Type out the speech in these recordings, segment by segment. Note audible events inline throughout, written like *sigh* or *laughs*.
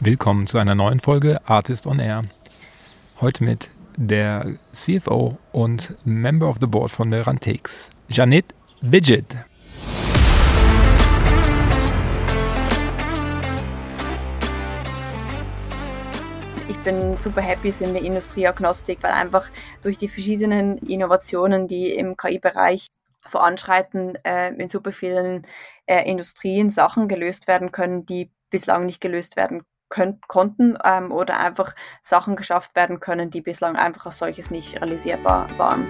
Willkommen zu einer neuen Folge Artist on Air. Heute mit der CFO und Member of the Board von Merantix, Janet Bidget. Ich bin super happy, sind wir Industrieagnostik, weil einfach durch die verschiedenen Innovationen, die im KI-Bereich voranschreiten, äh, in super vielen äh, Industrien Sachen gelöst werden können, die bislang nicht gelöst werden könnt, konnten ähm, oder einfach Sachen geschafft werden können, die bislang einfach als solches nicht realisierbar waren.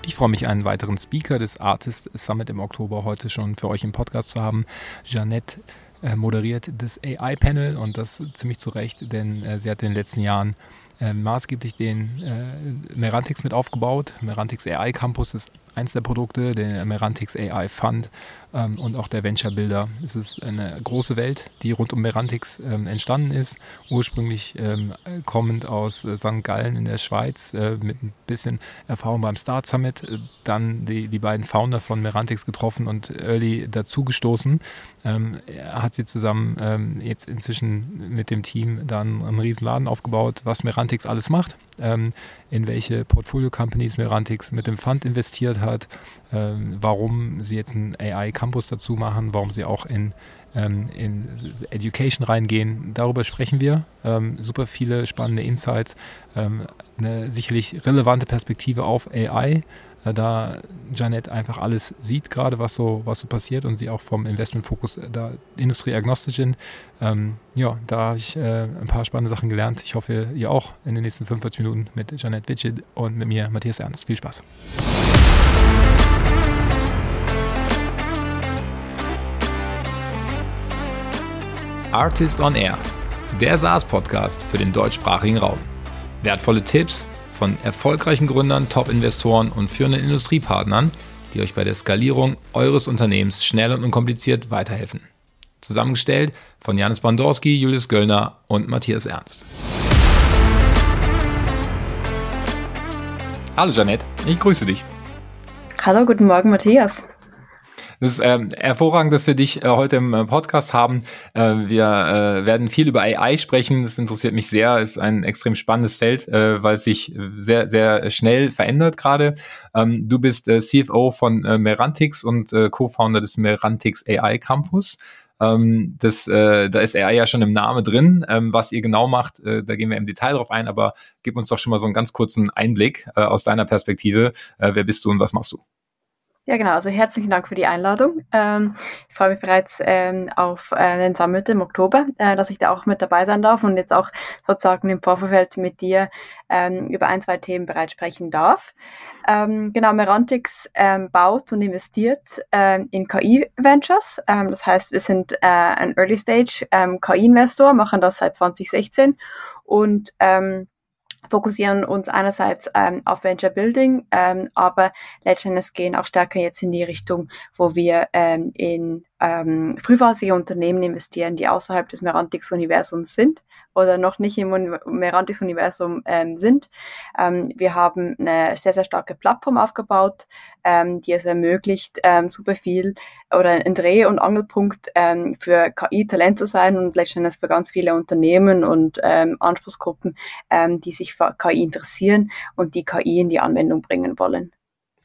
Ich freue mich, einen weiteren Speaker des Artist Summit im Oktober heute schon für euch im Podcast zu haben. Jeannette äh, moderiert das AI-Panel und das ziemlich zu Recht, denn äh, sie hat in den letzten Jahren äh, maßgeblich den Merantix mit aufgebaut. Merantix AI Campus ist eins der Produkte, der Merantix AI Fund ähm, und auch der Venture Builder. Es ist eine große Welt, die rund um Merantix ähm, entstanden ist, ursprünglich ähm, kommend aus äh, St. Gallen in der Schweiz äh, mit ein bisschen Erfahrung beim Start Summit, äh, dann die, die beiden Founder von Merantix getroffen und Early dazugestoßen. Ähm, er hat sie zusammen ähm, jetzt inzwischen mit dem Team dann einen riesen Laden aufgebaut, was Merantix alles macht ähm, in welche Portfolio-Companies Merantix mit dem Fund investiert hat, ähm, warum sie jetzt einen AI-Campus dazu machen, warum sie auch in, ähm, in Education reingehen. Darüber sprechen wir. Ähm, super viele spannende Insights, ähm, eine sicherlich relevante Perspektive auf AI da Janet einfach alles sieht gerade, was so, was so passiert und sie auch vom Investmentfokus äh, da industrieagnostisch sind. Ähm, ja, da habe ich äh, ein paar spannende Sachen gelernt. Ich hoffe, ihr auch in den nächsten 45 Minuten mit Janet Witschit und mit mir, Matthias Ernst. Viel Spaß. Artist on Air, der SaaS-Podcast für den deutschsprachigen Raum. Wertvolle Tipps, von erfolgreichen Gründern, Top-Investoren und führenden Industriepartnern, die euch bei der Skalierung eures Unternehmens schnell und unkompliziert weiterhelfen. Zusammengestellt von Janis Bandorski, Julius Göllner und Matthias Ernst. Hallo Janette, ich grüße dich. Hallo, guten Morgen Matthias. Es ist ähm, hervorragend, dass wir dich äh, heute im äh, Podcast haben. Äh, wir äh, werden viel über AI sprechen. Das interessiert mich sehr. Ist ein extrem spannendes Feld, äh, weil es sich äh, sehr, sehr schnell verändert gerade. Ähm, du bist äh, CFO von äh, Merantix und äh, Co-Founder des Merantix AI Campus. Ähm, das, äh, da ist AI ja schon im Namen drin. Ähm, was ihr genau macht, äh, da gehen wir im Detail drauf ein, aber gib uns doch schon mal so einen ganz kurzen Einblick äh, aus deiner Perspektive. Äh, wer bist du und was machst du? Ja, genau. Also herzlichen Dank für die Einladung. Ähm, ich freue mich bereits ähm, auf äh, den Summit im Oktober, äh, dass ich da auch mit dabei sein darf und jetzt auch sozusagen im Vorfeld mit dir ähm, über ein, zwei Themen bereits sprechen darf. Ähm, genau, Merantix ähm, baut und investiert ähm, in KI-Ventures. Das heißt, wir sind äh, ein Early-Stage KI-Investor, machen das seit 2016 und ähm, fokussieren uns einerseits ähm, auf Venture Building, ähm, aber letztendlich gehen auch stärker jetzt in die Richtung, wo wir ähm, in ähm, frühphasige Unternehmen investieren, die außerhalb des Merantix-Universums sind oder noch nicht im Merantix-Universum ähm, sind. Ähm, wir haben eine sehr, sehr starke Plattform aufgebaut, ähm, die es ermöglicht, ähm, super viel oder ein Dreh- und Angelpunkt ähm, für KI-Talent zu sein und letztendlich für ganz viele Unternehmen und ähm, Anspruchsgruppen, ähm, die sich für KI interessieren und die KI in die Anwendung bringen wollen.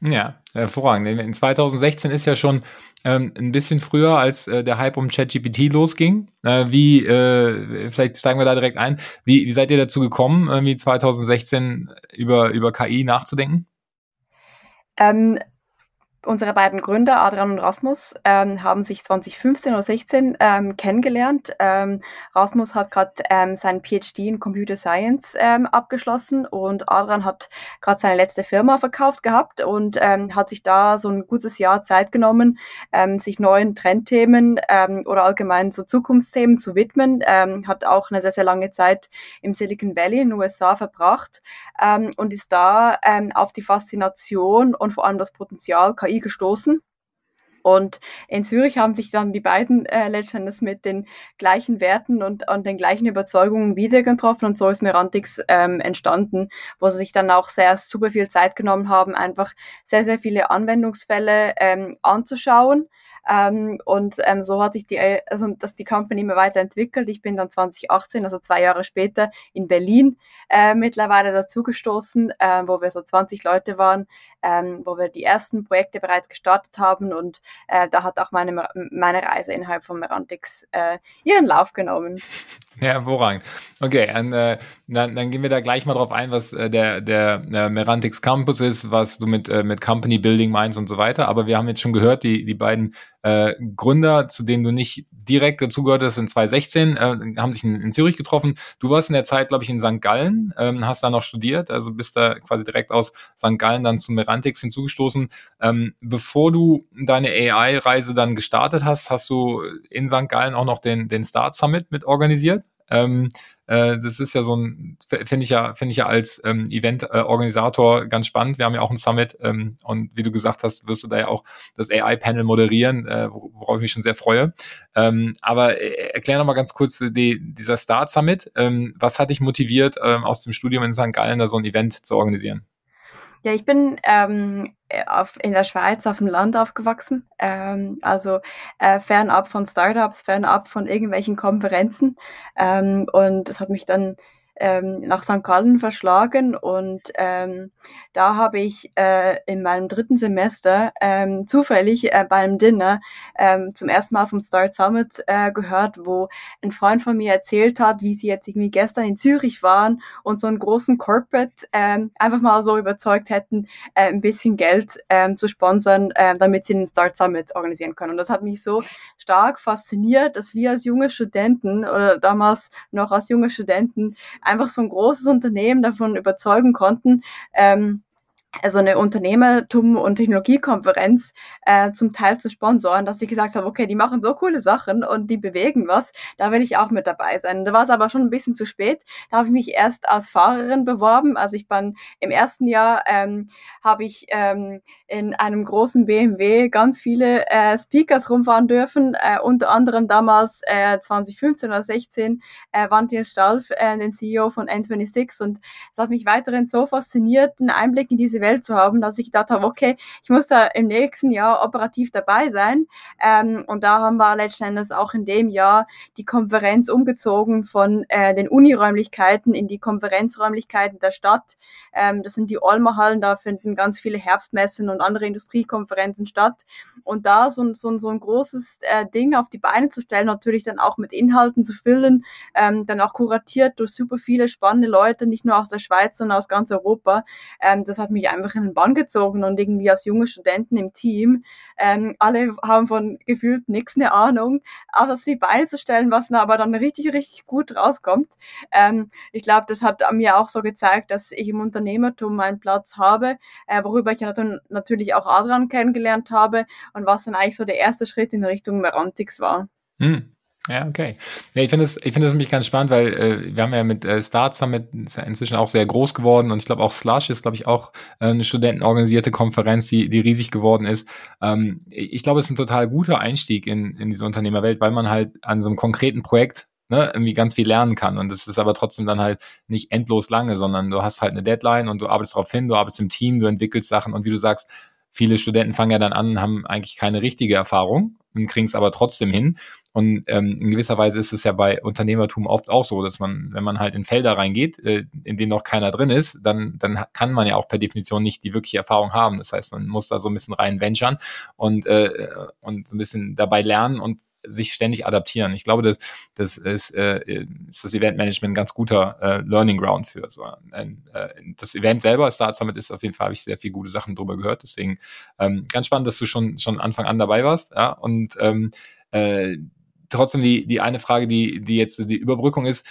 Ja, hervorragend. In 2016 ist ja schon ähm, ein bisschen früher, als äh, der Hype um ChatGPT losging. Äh, wie, äh, vielleicht steigen wir da direkt ein. Wie, wie seid ihr dazu gekommen, irgendwie 2016 über, über KI nachzudenken? Ähm, unsere beiden Gründer, Adrian und Rasmus, ähm, haben sich 2015 oder 16 ähm, kennengelernt. Ähm, Rasmus hat gerade ähm, seinen PhD in Computer Science ähm, abgeschlossen und Adrian hat gerade seine letzte Firma verkauft gehabt und ähm, hat sich da so ein gutes Jahr Zeit genommen, ähm, sich neuen Trendthemen ähm, oder allgemein so Zukunftsthemen zu widmen. Ähm, hat auch eine sehr, sehr lange Zeit im Silicon Valley in den USA verbracht ähm, und ist da ähm, auf die Faszination und vor allem das Potenzial KI gestoßen. Und in Zürich haben sich dann die beiden äh, letztendlich mit den gleichen Werten und, und den gleichen Überzeugungen wieder getroffen und so ist Merantix ähm, entstanden, wo sie sich dann auch sehr super viel Zeit genommen haben, einfach sehr, sehr viele Anwendungsfälle ähm, anzuschauen Ähm, und ähm, so hat sich die, also dass die Company immer weiterentwickelt. Ich bin dann 2018, also zwei Jahre später, in Berlin äh, mittlerweile dazugestoßen, äh, wo wir so 20 Leute waren, ähm, wo wir die ersten Projekte bereits gestartet haben und äh, da hat auch meine, meine Reise innerhalb von Merantix äh, ihren Lauf genommen. *laughs* Ja, hervorragend. Okay, und, äh, dann, dann gehen wir da gleich mal drauf ein, was äh, der, der, der Merantix Campus ist, was du mit, äh, mit Company Building meinst und so weiter. Aber wir haben jetzt schon gehört, die, die beiden äh, Gründer, zu denen du nicht direkt dazugehörtest, in 2016, äh, haben sich in, in, Zürich getroffen. Du warst in der Zeit, glaube ich, in St. Gallen, ähm, hast da noch studiert, also bist da quasi direkt aus St. Gallen dann zu Merantix hinzugestoßen. Ähm, bevor du deine AI-Reise dann gestartet hast, hast du in St. Gallen auch noch den, den Start Summit mit organisiert. Ähm, äh, das ist ja so ein, finde ich ja, finde ich ja als ähm, Event-Organisator äh, ganz spannend. Wir haben ja auch ein Summit ähm, und wie du gesagt hast, wirst du da ja auch das AI-Panel moderieren, äh, worauf ich mich schon sehr freue. Ähm, aber äh, erklär noch mal ganz kurz die, dieser Start Summit. Ähm, was hat dich motiviert, ähm, aus dem Studium in St. Gallen da so ein Event zu organisieren? Ja, ich bin ähm, auf, in der Schweiz auf dem Land aufgewachsen, ähm, also äh, fernab von Startups, fernab von irgendwelchen Konferenzen. Ähm, und das hat mich dann ähm, nach St. Gallen verschlagen und ähm, da habe ich äh, in meinem dritten Semester ähm, zufällig äh, bei einem Dinner ähm, zum ersten Mal vom Start Summit äh, gehört, wo ein Freund von mir erzählt hat, wie sie jetzt irgendwie gestern in Zürich waren und so einen großen Corporate ähm, einfach mal so überzeugt hätten, äh, ein bisschen Geld ähm, zu sponsern, äh, damit sie den Start Summit organisieren können. Und das hat mich so stark fasziniert, dass wir als junge Studenten oder damals noch als junge Studenten einfach so ein großes Unternehmen davon überzeugen konnten, ähm, also eine Unternehmertum- und Technologiekonferenz äh, zum Teil zu sponsoren, dass ich gesagt habe, okay, die machen so coole Sachen und die bewegen was, da will ich auch mit dabei sein. Da war es aber schon ein bisschen zu spät. Da habe ich mich erst als Fahrerin beworben. Also ich bin im ersten Jahr ähm, habe ich ähm, in einem großen BMW ganz viele äh, Speakers rumfahren dürfen, äh, unter anderem damals äh, 2015 oder 16 äh, Vantil Stalf, äh, den CEO von N26 und es hat mich weiterhin so fasziniert, einen Einblick in diese Welt zu haben, dass ich gedacht habe, okay, ich muss da im nächsten Jahr operativ dabei sein. Ähm, und da haben wir letzten Endes auch in dem Jahr die Konferenz umgezogen von äh, den Uniräumlichkeiten in die Konferenzräumlichkeiten der Stadt. Ähm, das sind die Olmerhallen, da finden ganz viele Herbstmessen und andere Industriekonferenzen statt. Und da so, so, so ein großes äh, Ding auf die Beine zu stellen, natürlich dann auch mit Inhalten zu füllen, ähm, dann auch kuratiert durch super viele spannende Leute, nicht nur aus der Schweiz, sondern aus ganz Europa. Ähm, das hat mich einfach in den Bann gezogen und irgendwie als junge Studenten im Team, ähm, alle haben von gefühlt nichts eine Ahnung, außer die Beine was aber dann richtig, richtig gut rauskommt. Ähm, ich glaube, das hat mir auch so gezeigt, dass ich im Unternehmertum meinen Platz habe, äh, worüber ich natürlich auch Adrian kennengelernt habe und was dann eigentlich so der erste Schritt in Richtung Merantix war. Hm. Ja, okay. Ja, ich finde es, ich finde es nämlich ganz spannend, weil äh, wir haben ja mit äh, Start Summit ist ja inzwischen auch sehr groß geworden und ich glaube auch Slush ist, glaube ich, auch äh, eine studentenorganisierte Konferenz, die, die riesig geworden ist. Ähm, ich glaube, es ist ein total guter Einstieg in, in diese Unternehmerwelt, weil man halt an so einem konkreten Projekt ne, irgendwie ganz viel lernen kann. Und es ist aber trotzdem dann halt nicht endlos lange, sondern du hast halt eine Deadline und du arbeitest darauf hin, du arbeitest im Team, du entwickelst Sachen und wie du sagst, viele Studenten fangen ja dann an, haben eigentlich keine richtige Erfahrung und kriegen es aber trotzdem hin. Und ähm, in gewisser Weise ist es ja bei Unternehmertum oft auch so, dass man, wenn man halt in Felder reingeht, äh, in denen noch keiner drin ist, dann, dann kann man ja auch per Definition nicht die wirkliche Erfahrung haben. Das heißt, man muss da so ein bisschen rein venturen und, äh, und so ein bisschen dabei lernen und sich ständig adaptieren. Ich glaube, das, das ist, äh, ist das Eventmanagement ein ganz guter äh, Learning Ground für. So ein, äh, das Event selber, Start Summit, ist auf jeden Fall, habe ich sehr viele gute Sachen drüber gehört. Deswegen ähm, ganz spannend, dass du schon schon Anfang an dabei warst. Ja, und ähm, äh, trotzdem die, die eine Frage, die, die jetzt die Überbrückung ist,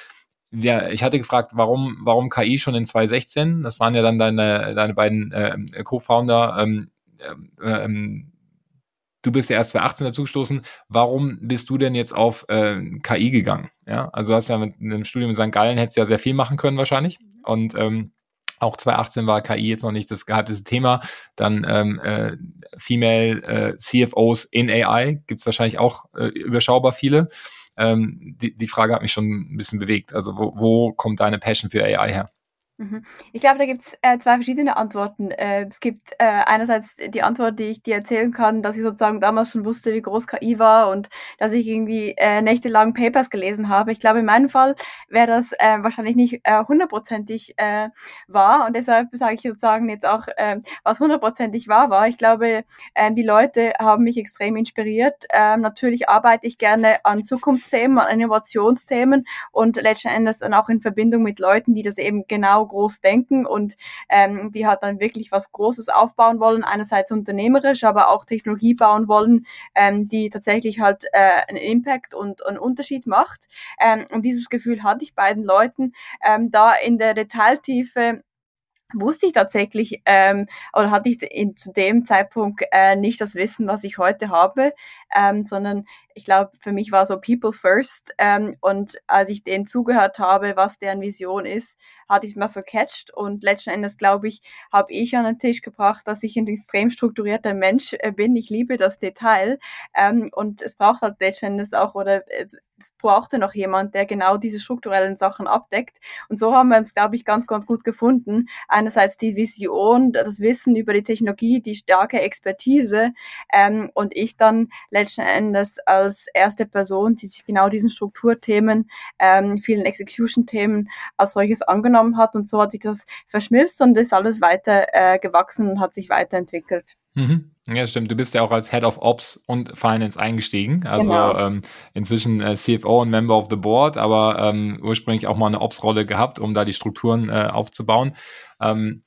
ja, ich hatte gefragt, warum, warum KI schon in 2016? Das waren ja dann deine, deine beiden äh, Co-Founder. Ähm, ähm, du bist ja erst 2018 dazugestoßen. Warum bist du denn jetzt auf äh, KI gegangen? Ja, also du hast ja mit einem Studium in St. Gallen hättest ja sehr viel machen können wahrscheinlich. Und ähm, auch 2018 war KI jetzt noch nicht das gehypteste Thema. Dann ähm, äh, Female äh, CFOs in AI gibt es wahrscheinlich auch äh, überschaubar viele. Ähm, die, die Frage hat mich schon ein bisschen bewegt. Also wo, wo kommt deine Passion für AI her? Mhm. Ich glaube, da gibt es äh, zwei verschiedene Antworten. Äh, es gibt äh, einerseits die Antwort, die ich dir erzählen kann, dass ich sozusagen damals schon wusste, wie groß KI war und dass ich irgendwie äh, nächtelang Papers gelesen habe. Ich glaube, in meinem Fall wäre das äh, wahrscheinlich nicht äh, hundertprozentig wahr und deshalb sage ich sozusagen jetzt auch, äh, was hundertprozentig wahr war. Ich glaube, äh, die Leute haben mich extrem inspiriert. Äh, natürlich arbeite ich gerne an Zukunftsthemen, an Innovationsthemen und letzten Endes dann auch in Verbindung mit Leuten, die das eben genau groß denken und ähm, die halt dann wirklich was Großes aufbauen wollen, einerseits unternehmerisch, aber auch Technologie bauen wollen, ähm, die tatsächlich halt äh, einen Impact und einen Unterschied macht. Ähm, und dieses Gefühl hatte ich beiden Leuten, ähm, da in der Detailtiefe wusste ich tatsächlich ähm, oder hatte ich in, zu dem Zeitpunkt äh, nicht das Wissen, was ich heute habe, ähm, sondern ich glaube, für mich war so People First. Ähm, und als ich denen zugehört habe, was deren Vision ist, hatte ich mir so catcht. Und letzten Endes, glaube ich, habe ich an den Tisch gebracht, dass ich ein extrem strukturierter Mensch äh, bin. Ich liebe das Detail. Ähm, und es braucht halt letzten Endes auch, oder es, es brauchte noch jemand, der genau diese strukturellen Sachen abdeckt. Und so haben wir uns, glaube ich, ganz, ganz gut gefunden. Einerseits die Vision, das Wissen über die Technologie, die starke Expertise ähm, und ich dann letzten Endes als erste Person, die sich genau diesen Strukturthemen, ähm, vielen Execution-Themen als solches angenommen hat. Und so hat sich das verschmilzt und ist alles weiter äh, gewachsen und hat sich weiterentwickelt. Mhm. Ja, stimmt. Du bist ja auch als Head of Ops und Finance eingestiegen. Also genau. ähm, inzwischen äh, CFO und Member of the Board, aber ähm, ursprünglich auch mal eine Ops-Rolle gehabt, um da die Strukturen äh, aufzubauen. Ähm,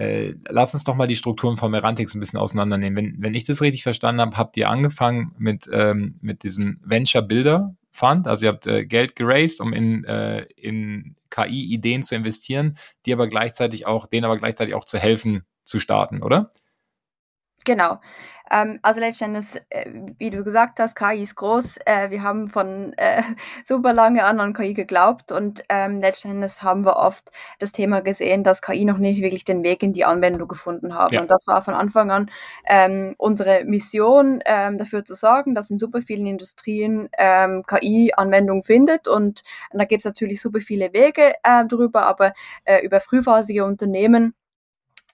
äh, lass uns doch mal die Strukturen von Merantix ein bisschen auseinandernehmen. Wenn, wenn ich das richtig verstanden habe, habt ihr angefangen mit, ähm, mit diesem Venture Builder Fund. Also ihr habt äh, Geld geraced, um in, äh, in KI-Ideen zu investieren, die aber gleichzeitig auch, denen aber gleichzeitig auch zu helfen, zu starten, oder? Genau. Ähm, also letztendlich, äh, wie du gesagt hast, KI ist groß. Äh, wir haben von äh, *laughs* super lange an an KI geglaubt und ähm, letztendlich haben wir oft das Thema gesehen, dass KI noch nicht wirklich den Weg in die Anwendung gefunden haben. Ja. Und das war von Anfang an ähm, unsere Mission, ähm, dafür zu sorgen, dass in super vielen Industrien ähm, KI Anwendung findet. Und, und da gibt es natürlich super viele Wege äh, drüber, aber äh, über frühphasige Unternehmen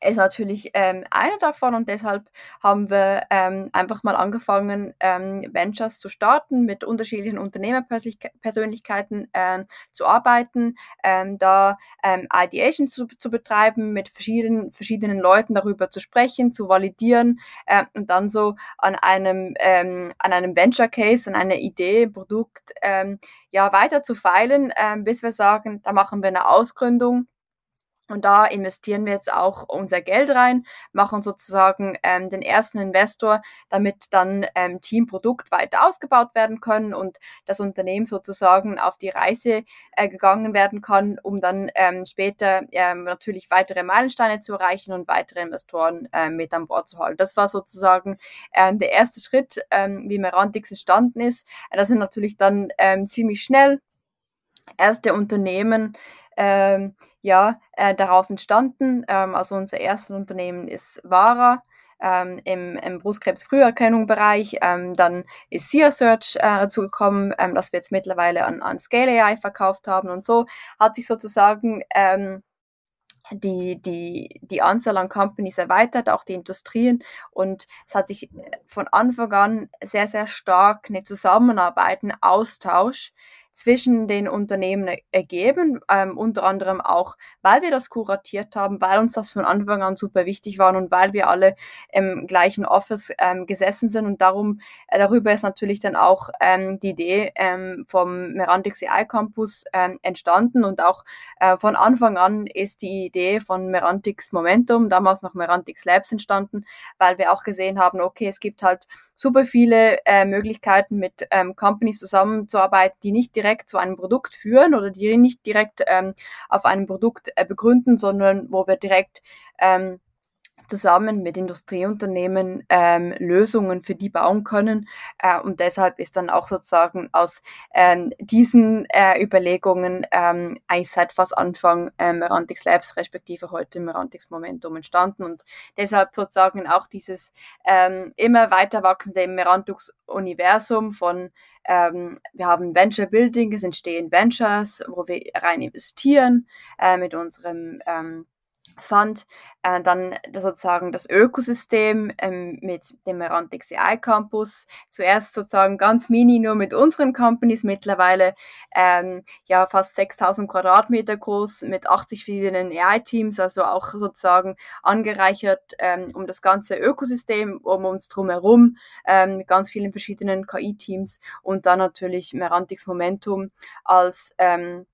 ist natürlich ähm, einer davon und deshalb haben wir ähm, einfach mal angefangen, ähm, Ventures zu starten, mit unterschiedlichen Unternehmerpersönlichkeiten ähm, zu arbeiten, ähm, da ähm, Ideation zu, zu betreiben, mit verschiedenen, verschiedenen Leuten darüber zu sprechen, zu validieren äh, und dann so an einem, ähm, an einem Venture Case, an einer Idee, Produkt, ähm, ja, weiter zu feilen, ähm, bis wir sagen, da machen wir eine Ausgründung und da investieren wir jetzt auch unser Geld rein, machen sozusagen ähm, den ersten Investor, damit dann ähm, Teamprodukt weiter ausgebaut werden können und das Unternehmen sozusagen auf die Reise äh, gegangen werden kann, um dann ähm, später ähm, natürlich weitere Meilensteine zu erreichen und weitere Investoren ähm, mit an Bord zu halten. Das war sozusagen ähm, der erste Schritt, ähm, wie Merantix entstanden ist. Das sind natürlich dann ähm, ziemlich schnell erste Unternehmen, ähm, ja, äh, daraus entstanden. Ähm, also unser erstes Unternehmen ist Vara. Ähm, im, im Brustkrebs-Früherkennung-Bereich. Ähm, dann ist SEA Search äh, dazu gekommen, ähm, dass wir jetzt mittlerweile an, an Scale AI verkauft haben und so hat sich sozusagen ähm, die, die, die Anzahl an Companies erweitert, auch die Industrien. Und es hat sich von Anfang an sehr, sehr stark eine Zusammenarbeit, ein Austausch zwischen den Unternehmen ergeben, ähm, unter anderem auch, weil wir das kuratiert haben, weil uns das von Anfang an super wichtig war und weil wir alle im gleichen Office ähm, gesessen sind. Und darum, äh, darüber ist natürlich dann auch ähm, die Idee ähm, vom Merantix AI Campus ähm, entstanden. Und auch äh, von Anfang an ist die Idee von Merantix Momentum, damals noch Merantix Labs entstanden, weil wir auch gesehen haben, okay, es gibt halt super viele äh, Möglichkeiten mit ähm, Companies zusammenzuarbeiten, die nicht direkt direkt zu einem Produkt führen oder die nicht direkt ähm, auf einem Produkt äh, begründen, sondern wo wir direkt ähm, zusammen mit Industrieunternehmen ähm, Lösungen für die bauen können. Äh, und deshalb ist dann auch sozusagen aus ähm, diesen äh, Überlegungen ähm, eigentlich seit fast Anfang äh, Merantix Labs respektive heute Merantix Momentum entstanden und deshalb sozusagen auch dieses ähm, immer weiter wachsende Merantix Universum von ähm, wir haben Venture Building, es entstehen Ventures, wo wir rein investieren äh, mit unserem ähm, fand, äh, dann sozusagen das Ökosystem ähm, mit dem Merantix AI Campus, zuerst sozusagen ganz mini nur mit unseren Companies, mittlerweile ähm, ja fast 6000 Quadratmeter groß mit 80 verschiedenen AI-Teams, also auch sozusagen angereichert ähm, um das ganze Ökosystem um uns drumherum, ähm, mit ganz vielen verschiedenen KI-Teams und dann natürlich Merantix Momentum als ähm,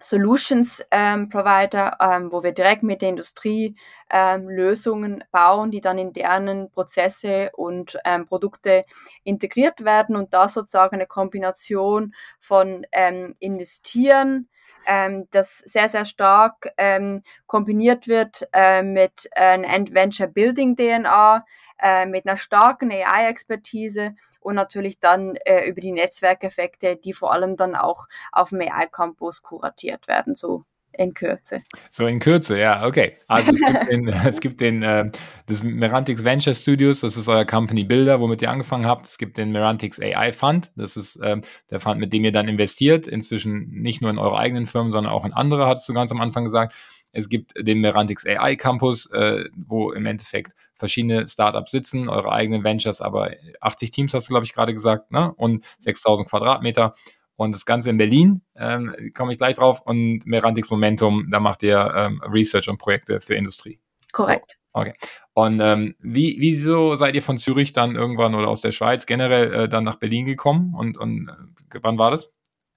Solutions ähm, Provider, ähm, wo wir direkt mit der Industrie ähm, Lösungen bauen, die dann in deren Prozesse und ähm, Produkte integriert werden und da sozusagen eine Kombination von ähm, investieren, ähm, das sehr, sehr stark ähm, kombiniert wird äh, mit äh, Venture Building DNA, äh, mit einer starken AI-Expertise und natürlich dann äh, über die Netzwerkeffekte, die vor allem dann auch auf dem AI-Campus kuratiert werden, so in Kürze. So in Kürze, ja, okay. Also es gibt *laughs* den, es gibt den äh, das Merantix Venture Studios, das ist euer Company Builder, womit ihr angefangen habt. Es gibt den Merantix AI Fund, das ist ähm, der Fund, mit dem ihr dann investiert, inzwischen nicht nur in eure eigenen Firmen, sondern auch in andere, hattest du ganz am Anfang gesagt. Es gibt den Merantix AI Campus, äh, wo im Endeffekt verschiedene Startups sitzen, eure eigenen Ventures, aber 80 Teams hast du, glaube ich, gerade gesagt, ne? und 6000 Quadratmeter. Und das Ganze in Berlin, ähm, komme ich gleich drauf. Und Merantix Momentum, da macht ihr ähm, Research und Projekte für Industrie. Korrekt. Okay. Und ähm, wie, wieso seid ihr von Zürich dann irgendwann oder aus der Schweiz generell äh, dann nach Berlin gekommen? Und, und äh, wann war das?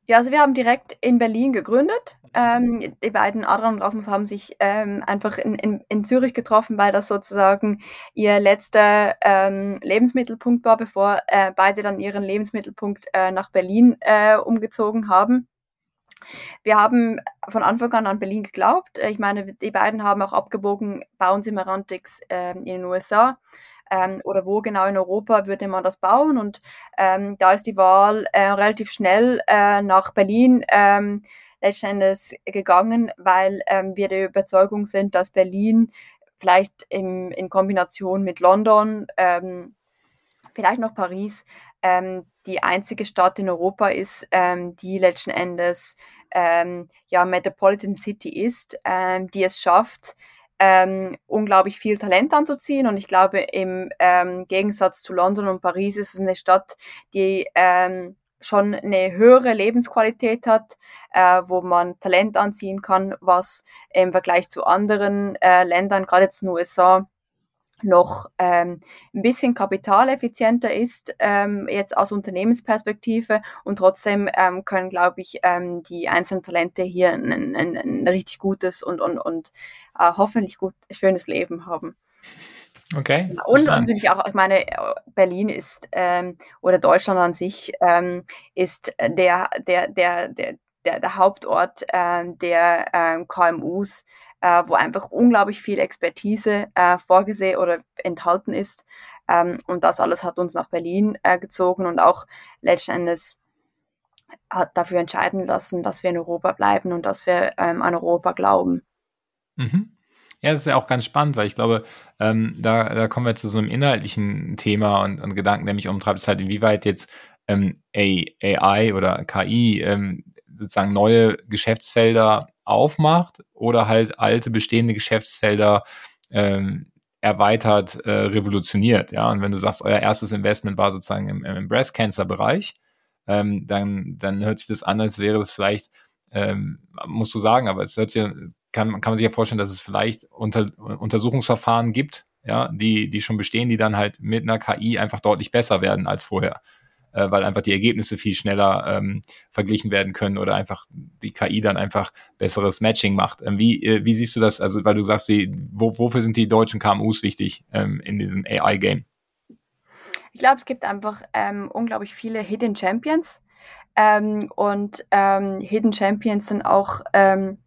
Ja, also wir haben direkt in Berlin gegründet. Ähm, die beiden, Adrian und Rasmus, haben sich ähm, einfach in, in, in Zürich getroffen, weil das sozusagen ihr letzter ähm, Lebensmittelpunkt war, bevor äh, beide dann ihren Lebensmittelpunkt äh, nach Berlin äh, umgezogen haben. Wir haben von Anfang an an Berlin geglaubt. Ich meine, die beiden haben auch abgebogen, bauen sie Merantix äh, in den USA ähm, oder wo genau in Europa würde man das bauen. Und ähm, da ist die Wahl äh, relativ schnell äh, nach Berlin ähm, letztendlich gegangen, weil ähm, wir der Überzeugung sind, dass Berlin vielleicht im, in Kombination mit London, ähm, vielleicht noch Paris, ähm, die einzige Stadt in Europa ist, ähm, die letzten Endes ähm, ja Metropolitan City ist, ähm, die es schafft, ähm, unglaublich viel Talent anzuziehen. Und ich glaube, im ähm, Gegensatz zu London und Paris ist es eine Stadt, die ähm, schon eine höhere Lebensqualität hat, äh, wo man Talent anziehen kann, was im Vergleich zu anderen äh, Ländern, gerade jetzt in den USA, noch ähm, ein bisschen kapitaleffizienter ist, ähm, jetzt aus Unternehmensperspektive und trotzdem ähm, können, glaube ich, ähm, die einzelnen Talente hier ein, ein, ein richtig gutes und, und, und äh, hoffentlich gut, schönes Leben haben. Okay. Und natürlich auch, ich meine, Berlin ist ähm, oder Deutschland an sich ähm, ist der, der, der, der, der, der Hauptort äh, der äh, KMUs äh, wo einfach unglaublich viel Expertise äh, vorgesehen oder enthalten ist. Ähm, und das alles hat uns nach Berlin äh, gezogen und auch letzten Endes hat dafür entscheiden lassen, dass wir in Europa bleiben und dass wir ähm, an Europa glauben. Mhm. Ja, das ist ja auch ganz spannend, weil ich glaube, ähm, da, da kommen wir zu so einem inhaltlichen Thema und, und Gedanken, der mich umtreibt, ist halt, inwieweit jetzt ähm, AI oder KI ähm, sozusagen neue Geschäftsfelder aufmacht oder halt alte bestehende Geschäftsfelder ähm, erweitert, äh, revolutioniert. Ja, und wenn du sagst, euer erstes Investment war sozusagen im, im Breast Cancer Bereich, ähm, dann, dann hört sich das an, als wäre das vielleicht, ähm, musst du sagen, aber es hört sich, kann, kann man sich ja vorstellen, dass es vielleicht unter, Untersuchungsverfahren gibt, ja, die, die schon bestehen, die dann halt mit einer KI einfach deutlich besser werden als vorher äh, weil einfach die Ergebnisse viel schneller ähm, verglichen werden können oder einfach die KI dann einfach besseres Matching macht. Ähm, wie, äh, wie siehst du das? Also, weil du sagst, die, wo, wofür sind die deutschen KMUs wichtig ähm, in diesem AI-Game? Ich glaube, es gibt einfach ähm, unglaublich viele Hidden Champions. Ähm, und ähm, Hidden Champions sind auch ähm,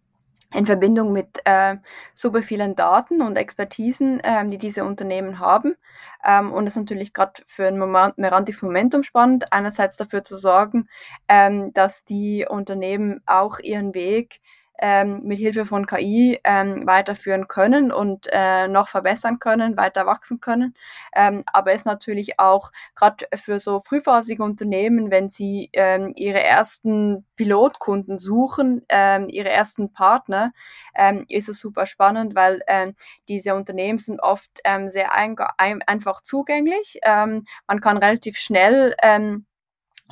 in Verbindung mit äh, super vielen Daten und Expertisen, ähm, die diese Unternehmen haben. Ähm, und es ist natürlich gerade für ein Moment, Merantix Momentum spannend, einerseits dafür zu sorgen, ähm, dass die Unternehmen auch ihren Weg ähm, mit Hilfe von KI ähm, weiterführen können und äh, noch verbessern können, weiter wachsen können. Ähm, aber es natürlich auch gerade für so frühphasige Unternehmen, wenn sie ähm, ihre ersten Pilotkunden suchen, ähm, ihre ersten Partner, ähm, ist es super spannend, weil ähm, diese Unternehmen sind oft ähm, sehr ein einfach zugänglich. Ähm, man kann relativ schnell ähm,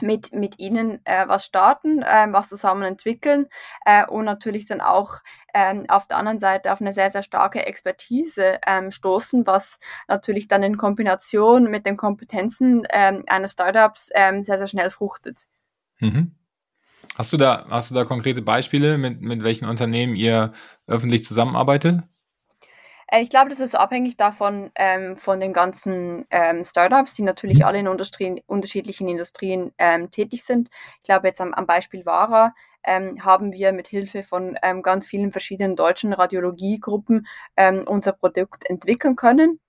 mit, mit ihnen äh, was starten, äh, was zusammen entwickeln äh, und natürlich dann auch ähm, auf der anderen Seite auf eine sehr, sehr starke Expertise ähm, stoßen, was natürlich dann in Kombination mit den Kompetenzen ähm, eines Startups ähm, sehr, sehr schnell fruchtet. Mhm. Hast du da, hast du da konkrete Beispiele, mit, mit welchen Unternehmen ihr öffentlich zusammenarbeitet? Äh, ich glaube, das ist abhängig davon, ähm, von den ganzen ähm, Startups, die natürlich mhm. alle in unterschiedlichen Industrien ähm, tätig sind. Ich glaube, jetzt am, am Beispiel Vara ähm, haben wir mit Hilfe von ähm, ganz vielen verschiedenen deutschen Radiologiegruppen ähm, unser Produkt entwickeln können.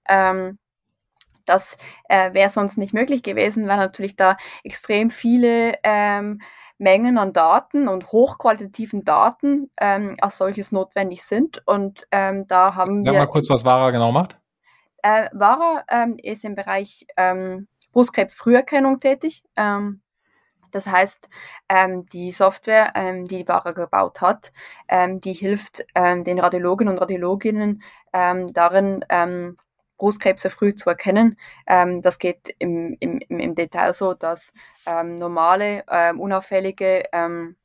Das äh, wäre sonst nicht möglich gewesen, weil natürlich da extrem viele Mengen an Daten und hochqualitativen Daten ähm, als solches notwendig sind. Und ähm, da haben Sag wir. mal kurz, was Vara genau macht. Äh, Vara ähm, ist im Bereich ähm, Brustkrebsfrüherkennung tätig. Ähm, das heißt, ähm, die Software, ähm, die Vara gebaut hat, die hilft den Radiologen und Radiologinnen darin, Brustkrebse früh zu erkennen. Ähm, das geht im, im, im Detail so, dass ähm, normale, ähm, unauffällige ähm,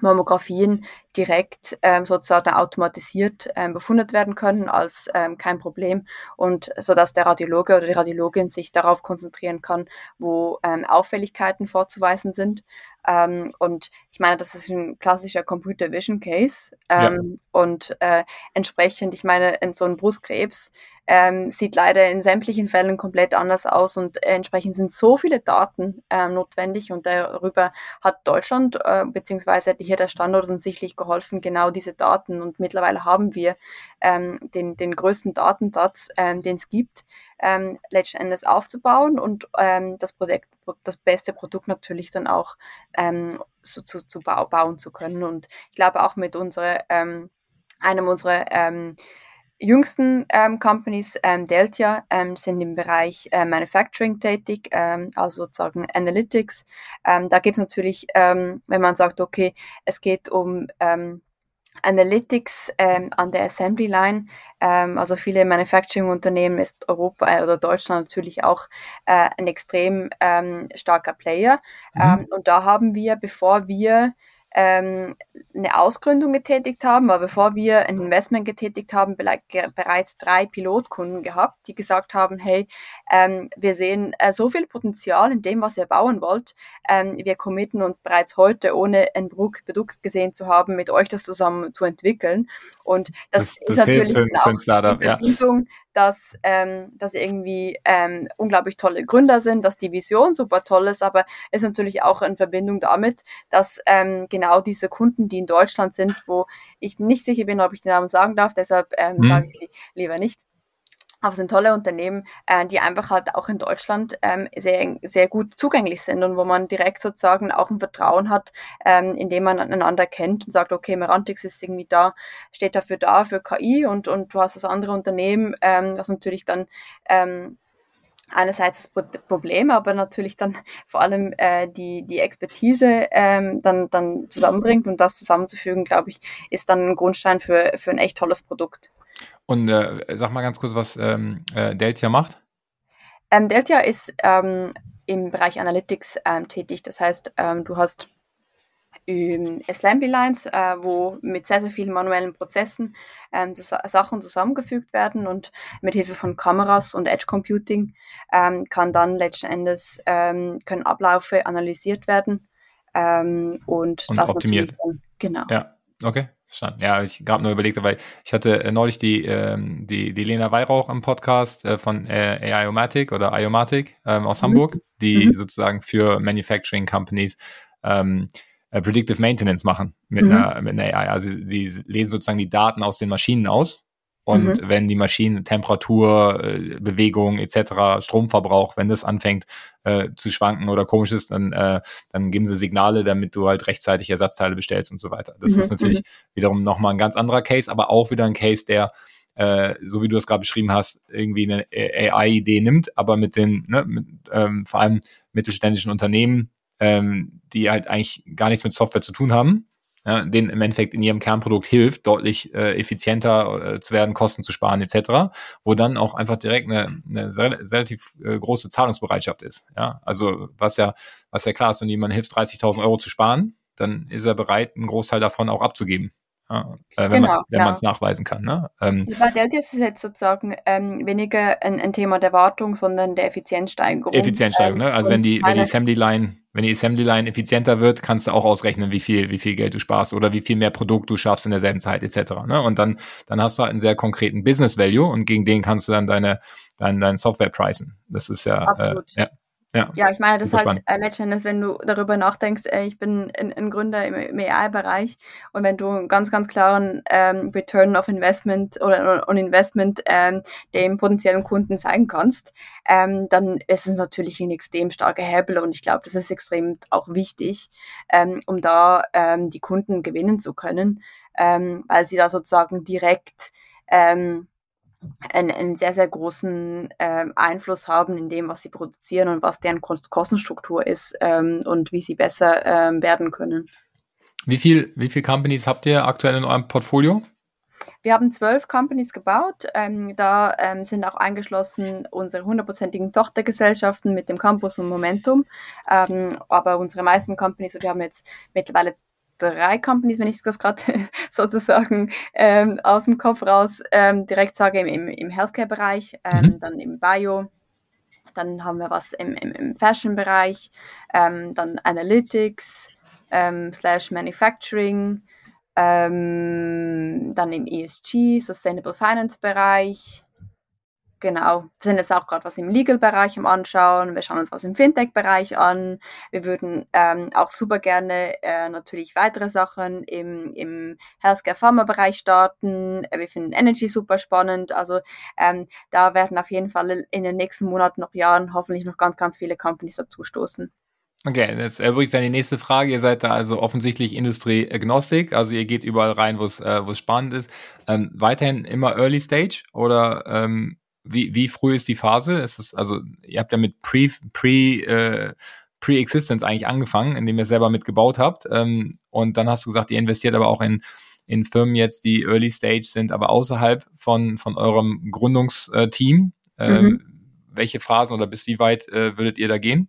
Mammografien direkt ähm, sozusagen automatisiert ähm, befundet werden können als ähm, kein Problem und so dass der Radiologe oder die Radiologin sich darauf konzentrieren kann, wo ähm, Auffälligkeiten vorzuweisen sind. Ähm, und ich meine, das ist ein klassischer Computer Vision Case ähm, ja. und äh, entsprechend, ich meine, in so ein Brustkrebs ähm, sieht leider in sämtlichen Fällen komplett anders aus und äh, entsprechend sind so viele Daten äh, notwendig und darüber hat Deutschland äh, beziehungsweise hier der Standort uns sicherlich geholfen, genau diese Daten und mittlerweile haben wir ähm, den, den größten Datensatz, ähm, den es gibt, ähm, letzten Endes aufzubauen und ähm, das Projekt, das beste Produkt natürlich dann auch ähm, so, zu, zu bauen zu können. Und ich glaube auch mit unserer, ähm, einem unserer ähm, jüngsten ähm, Companies, ähm, Delta, ähm, sind im Bereich äh, Manufacturing tätig, ähm, also sozusagen Analytics. Ähm, da gibt es natürlich, ähm, wenn man sagt, okay, es geht um Analytics an der Assembly Line. Also viele Manufacturing-Unternehmen ist Europa äh, oder Deutschland natürlich auch äh, ein extrem starker Player. Mhm. Und da haben wir, bevor wir ähm, eine Ausgründung getätigt haben, aber bevor wir ein Investment getätigt haben, bereits drei Pilotkunden gehabt, die gesagt haben, hey, ähm, wir sehen äh, so viel Potenzial in dem, was ihr bauen wollt. Ähm, wir committen uns bereits heute, ohne ein Produkt gesehen zu haben, mit euch das zusammen zu entwickeln. Und das, das, das ist natürlich für, auch für ein ja dass, ähm, dass irgendwie ähm, unglaublich tolle Gründer sind, dass die Vision super toll ist, aber es ist natürlich auch in Verbindung damit, dass ähm, genau diese Kunden, die in Deutschland sind, wo ich nicht sicher bin, ob ich den Namen sagen darf, deshalb ähm, hm. sage ich sie lieber nicht, aber es sind tolle Unternehmen, äh, die einfach halt auch in Deutschland ähm, sehr, sehr gut zugänglich sind und wo man direkt sozusagen auch ein Vertrauen hat, ähm, indem man einander kennt und sagt, okay, Merantix ist irgendwie da, steht dafür da, für KI und, und du hast das andere Unternehmen, ähm, was natürlich dann ähm, einerseits das Problem, aber natürlich dann *laughs* vor allem äh, die, die Expertise ähm, dann, dann zusammenbringt und das zusammenzufügen, glaube ich, ist dann ein Grundstein für, für ein echt tolles Produkt. Und äh, sag mal ganz kurz, was ähm, äh, Deltia macht. Ähm, Deltia ist ähm, im Bereich Analytics ähm, tätig. Das heißt, ähm, du hast ähm, Assembly Lines, äh, wo mit sehr, sehr vielen manuellen Prozessen ähm, Sachen zusammengefügt werden und mit Hilfe von Kameras und Edge Computing ähm, kann dann letzten Endes ähm, können Abläufe analysiert werden und, und das optimiert. Dann, genau. Ja, okay. Verstanden. Ja, ich habe nur überlegt, weil ich hatte äh, neulich die, ähm, die, die Lena Weihrauch im Podcast äh, von äh, AIomatic oder IOmatic ähm, aus mhm. Hamburg, die mhm. sozusagen für Manufacturing Companies ähm, äh, Predictive Maintenance machen mit, mhm. einer, mit einer AI. Also sie, sie lesen sozusagen die Daten aus den Maschinen aus und mhm. wenn die Maschinen Temperatur, äh, Bewegung etc., Stromverbrauch, wenn das anfängt äh, zu schwanken oder komisch ist, dann, äh, dann geben sie Signale, damit du halt rechtzeitig Ersatzteile bestellst und so weiter. Das mhm. ist natürlich mhm. wiederum nochmal ein ganz anderer Case, aber auch wieder ein Case, der äh, so wie du es gerade beschrieben hast, irgendwie eine AI-Idee nimmt, aber mit den, ne, mit, ähm, vor allem mittelständischen Unternehmen, ähm, die halt eigentlich gar nichts mit Software zu tun haben, ja, denen im Endeffekt in ihrem Kernprodukt hilft, deutlich äh, effizienter äh, zu werden, Kosten zu sparen etc., wo dann auch einfach direkt eine, eine relativ äh, große Zahlungsbereitschaft ist. Ja, also was ja, was ja klar ist, wenn jemand hilft, 30.000 Euro zu sparen, dann ist er bereit, einen Großteil davon auch abzugeben. Ja, äh, wenn genau, man es ja. nachweisen kann. Ne? Ähm, Bei Delta ist es jetzt sozusagen ähm, weniger ein, ein, Thema der Wartung, sondern der Effizienzsteigerung. Effizienzsteigerung, ähm, ne? Also wenn die, wenn die Assembly Line, wenn die Assembly Line effizienter wird, kannst du auch ausrechnen, wie viel, wie viel Geld du sparst oder wie viel mehr Produkt du schaffst in derselben Zeit, etc. Ne? Und dann, dann hast du halt einen sehr konkreten Business Value und gegen den kannst du dann deine, dein, dein Software pricen. Das ist ja, äh, ja. Ja, ja ich meine, das ist halt äh, letztendlich, wenn du darüber nachdenkst, äh, ich bin ein, ein Gründer im, im AI-Bereich und wenn du einen ganz, ganz klaren ähm, Return of Investment oder on Investment ähm, dem potenziellen Kunden zeigen kannst, ähm, dann ist es natürlich ein extrem starker Hebel und ich glaube, das ist extrem auch wichtig, ähm, um da ähm, die Kunden gewinnen zu können, ähm, weil sie da sozusagen direkt ähm, einen, einen sehr, sehr großen ähm, Einfluss haben in dem, was sie produzieren und was deren Kostenstruktur ist ähm, und wie sie besser ähm, werden können. Wie viel, wie viele Companies habt ihr aktuell in eurem Portfolio? Wir haben zwölf Companies gebaut. Ähm, da ähm, sind auch eingeschlossen unsere hundertprozentigen Tochtergesellschaften mit dem Campus und Momentum. Ähm, aber unsere meisten Companies, wir haben jetzt mittlerweile drei Companies, wenn ich das gerade *laughs* sozusagen ähm, aus dem Kopf raus ähm, direkt sage, im, im Healthcare-Bereich, ähm, mhm. dann im Bio, dann haben wir was im, im, im Fashion-Bereich, ähm, dann Analytics, ähm, slash Manufacturing, ähm, dann im ESG, Sustainable Finance-Bereich, Genau, wir sind jetzt auch gerade was im Legal-Bereich am Anschauen. Wir schauen uns was im Fintech-Bereich an. Wir würden ähm, auch super gerne äh, natürlich weitere Sachen im, im Healthcare-Pharma-Bereich starten. Wir finden Energy super spannend. Also ähm, da werden auf jeden Fall in den nächsten Monaten, noch Jahren hoffentlich noch ganz, ganz viele Companies dazu stoßen. Okay, jetzt erübrigt dann die nächste Frage. Ihr seid da also offensichtlich Industrie-agnostic, also ihr geht überall rein, wo es äh, spannend ist. Ähm, weiterhin immer Early Stage oder ähm, wie, wie früh ist die Phase? Ist es, also, ihr habt ja mit Pre, Pre, äh, Pre-Existence eigentlich angefangen, indem ihr es selber mitgebaut habt. Ähm, und dann hast du gesagt, ihr investiert aber auch in, in Firmen jetzt, die Early Stage sind, aber außerhalb von, von eurem Gründungsteam. Äh, mhm. Welche Phasen oder bis wie weit äh, würdet ihr da gehen?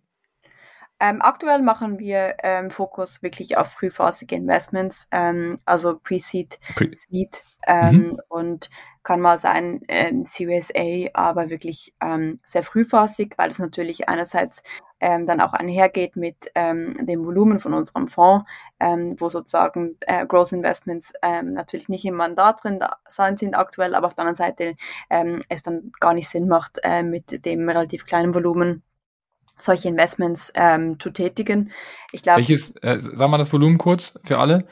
Ähm, aktuell machen wir ähm, Fokus wirklich auf frühphasige Investments, ähm, also Pre-Seed, Pre Seed, ähm, mhm. und kann mal sein ähm, Series A, aber wirklich ähm, sehr frühphasig, weil es natürlich einerseits ähm, dann auch einhergeht mit ähm, dem Volumen von unserem Fonds, ähm, wo sozusagen äh, Growth Investments ähm, natürlich nicht im Mandat drin sein sind aktuell, aber auf der anderen Seite es dann gar nicht Sinn macht, äh, mit dem relativ kleinen Volumen solche Investments zu tätigen. Ich glaube. Welches, äh, sagen wir das Volumen kurz für alle?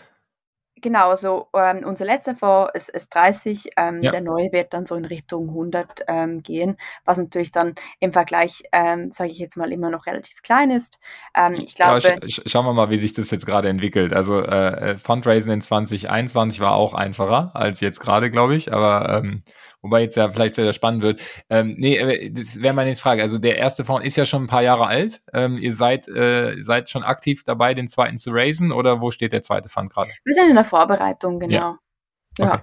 Genau, also ähm, unser letzter Fonds ist, ist 30, ähm, ja. der neue wird dann so in Richtung 100 ähm, gehen, was natürlich dann im Vergleich, ähm, sage ich jetzt mal, immer noch relativ klein ist. Ähm, ich glaube, ja, sch schauen wir mal, wie sich das jetzt gerade entwickelt. Also äh, äh Fundraising in 2021 war auch einfacher als jetzt gerade, glaube ich, aber ähm, wobei jetzt ja vielleicht wieder spannend wird. Ähm, nee, äh, das wäre meine nächste Frage. Also der erste Fonds ist ja schon ein paar Jahre alt. Ähm, ihr seid, äh, seid schon aktiv dabei, den zweiten zu raisen oder wo steht der zweite Fund gerade? Wir sind in der Vorbereitung, genau. Ja. Okay.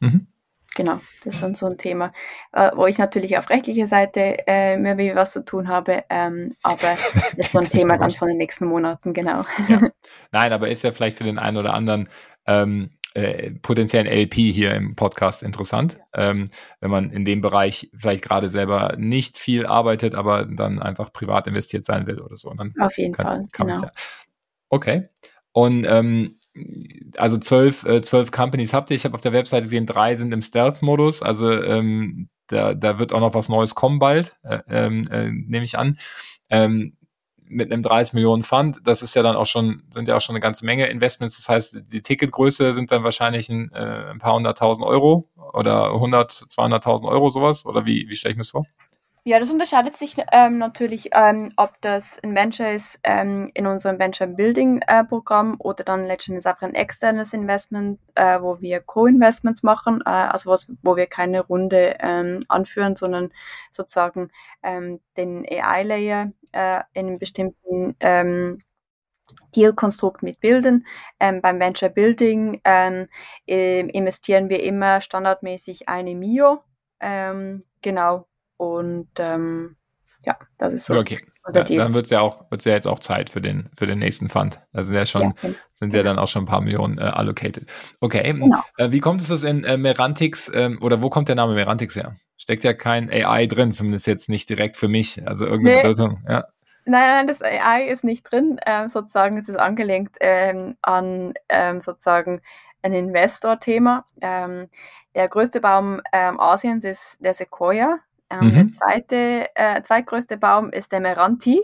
Mhm. Genau, das ist dann so ein Thema, äh, wo ich natürlich auf rechtlicher Seite äh, mehr wie was zu tun habe, ähm, aber *laughs* das ist so ein Thema dann von den nächsten Monaten, genau. Ja. Nein, aber ist ja vielleicht für den einen oder anderen ähm, äh, potenziellen LP hier im Podcast interessant, ähm, wenn man in dem Bereich vielleicht gerade selber nicht viel arbeitet, aber dann einfach privat investiert sein will oder so. dann Auf jeden kann, Fall, kann genau. Okay. Und ähm, also zwölf, äh, zwölf Companies habt ihr. Ich habe auf der Webseite gesehen, drei sind im Stealth-Modus. Also ähm, da, da wird auch noch was Neues kommen bald, äh, ähm, äh, nehme ich an. Ähm, mit einem 30 Millionen Fund, das ist ja dann auch schon, sind ja auch schon eine ganze Menge Investments. Das heißt, die Ticketgröße sind dann wahrscheinlich ein, äh, ein paar hunderttausend Euro oder 100, 200.000 Euro sowas. Oder wie, wie stelle ich mir das vor? Ja, das unterscheidet sich ähm, natürlich, ähm, ob das ein Venture ist ähm, in unserem Venture Building äh, Programm oder dann letztendlich einfach ein externes Investment, äh, wo wir Co-Investments machen, äh, also was, wo wir keine Runde ähm, anführen, sondern sozusagen ähm, den AI-Layer äh, in einem bestimmten ähm, Deal-Konstrukt mitbilden. Ähm, beim Venture Building ähm, investieren wir immer standardmäßig eine Mio. Ähm, genau, und ähm, ja, das ist so. Okay. Ja, dann wird es ja auch wird's ja jetzt auch Zeit für den für den nächsten Fund. Da sind ja schon ja, genau. sind ja dann auch schon ein paar Millionen äh, allocated. Okay. Genau. Äh, wie kommt es das in äh, Merantix äh, oder wo kommt der Name Merantix her? Steckt ja kein AI drin, zumindest jetzt nicht direkt für mich. Also irgendeine nee. Bedeutung. Ja. Nein, nein, das AI ist nicht drin. Ähm, sozusagen, es ist angelehnt ähm, an ähm, sozusagen ein Investor-Thema. Ähm, der größte Baum ähm, Asiens ist der Sequoia. Ähm, mhm. Der zweite, äh, zweitgrößte Baum ist der Meranti.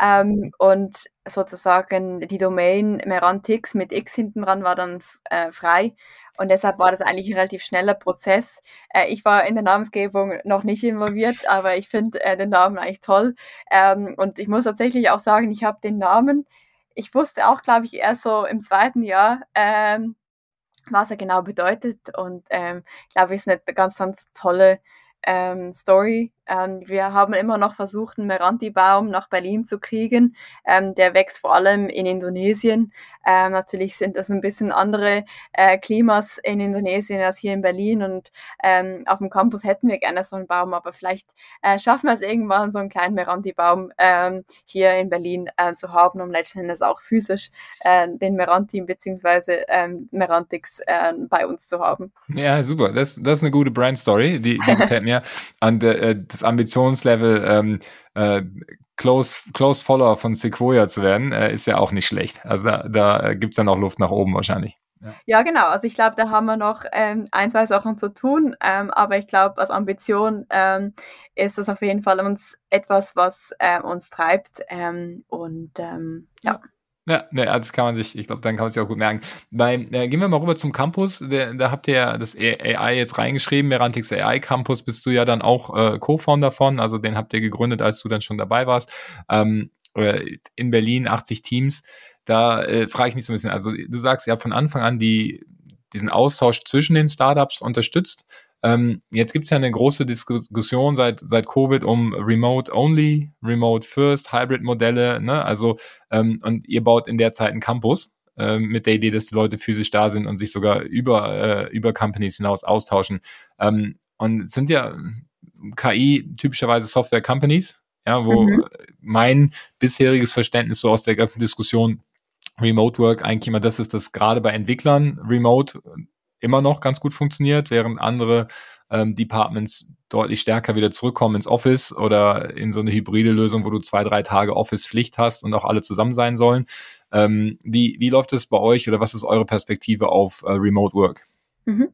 Ähm, und sozusagen die Domain Merantix mit X hinten dran war dann äh, frei. Und deshalb war das eigentlich ein relativ schneller Prozess. Äh, ich war in der Namensgebung noch nicht involviert, aber ich finde äh, den Namen eigentlich toll. Ähm, und ich muss tatsächlich auch sagen, ich habe den Namen, ich wusste auch, glaube ich, erst so im zweiten Jahr, ähm, was er genau bedeutet. Und ähm, ich glaube, es ist eine ganz, ganz tolle ähm, Story. Ähm, wir haben immer noch versucht, einen Meranti-Baum nach Berlin zu kriegen. Ähm, der wächst vor allem in Indonesien. Ähm, natürlich sind das ein bisschen andere äh, Klimas in Indonesien als hier in Berlin und ähm, auf dem Campus hätten wir gerne so einen Baum, aber vielleicht äh, schaffen wir es irgendwann, so einen kleinen Meranti-Baum ähm, hier in Berlin äh, zu haben, um letztendlich auch physisch äh, den Meranti bzw. Ähm, Merantix äh, bei uns zu haben. Ja, super. Das, das ist eine gute Brand-Story, die, die gefällt mir. *laughs* Und äh, das Ambitionslevel ähm, äh, Close, Close Follower von Sequoia zu werden, äh, ist ja auch nicht schlecht. Also da, da gibt es ja noch Luft nach oben wahrscheinlich. Ja, ja genau. Also ich glaube, da haben wir noch ähm, ein, zwei Sachen zu tun. Ähm, aber ich glaube, als Ambition ähm, ist das auf jeden Fall uns etwas, was äh, uns treibt. Ähm, und ähm, ja. Ja, ne, also das kann man sich, ich glaube, dann kann man sich auch gut merken. Beim, äh, gehen wir mal rüber zum Campus. Der, da habt ihr ja das AI jetzt reingeschrieben, Merantix AI Campus bist du ja dann auch äh, Co-Founder von, also den habt ihr gegründet, als du dann schon dabei warst. Ähm, in Berlin 80 Teams. Da äh, frage ich mich so ein bisschen, also du sagst, habt von Anfang an die, diesen Austausch zwischen den Startups unterstützt. Ähm, jetzt gibt es ja eine große Diskussion seit, seit Covid um Remote Only, Remote First, Hybrid-Modelle. Ne? Also, ähm, und ihr baut in der Zeit einen Campus äh, mit der Idee, dass die Leute physisch da sind und sich sogar über, äh, über Companies hinaus austauschen. Ähm, und sind ja KI typischerweise Software-Companies, ja, wo mhm. mein bisheriges Verständnis so aus der ganzen Diskussion Remote Work eigentlich immer das ist, dass gerade bei Entwicklern Remote immer noch ganz gut funktioniert, während andere ähm, Departments deutlich stärker wieder zurückkommen ins Office oder in so eine hybride Lösung, wo du zwei, drei Tage Office-Pflicht hast und auch alle zusammen sein sollen. Ähm, wie, wie läuft es bei euch oder was ist eure Perspektive auf äh, Remote Work? Mhm.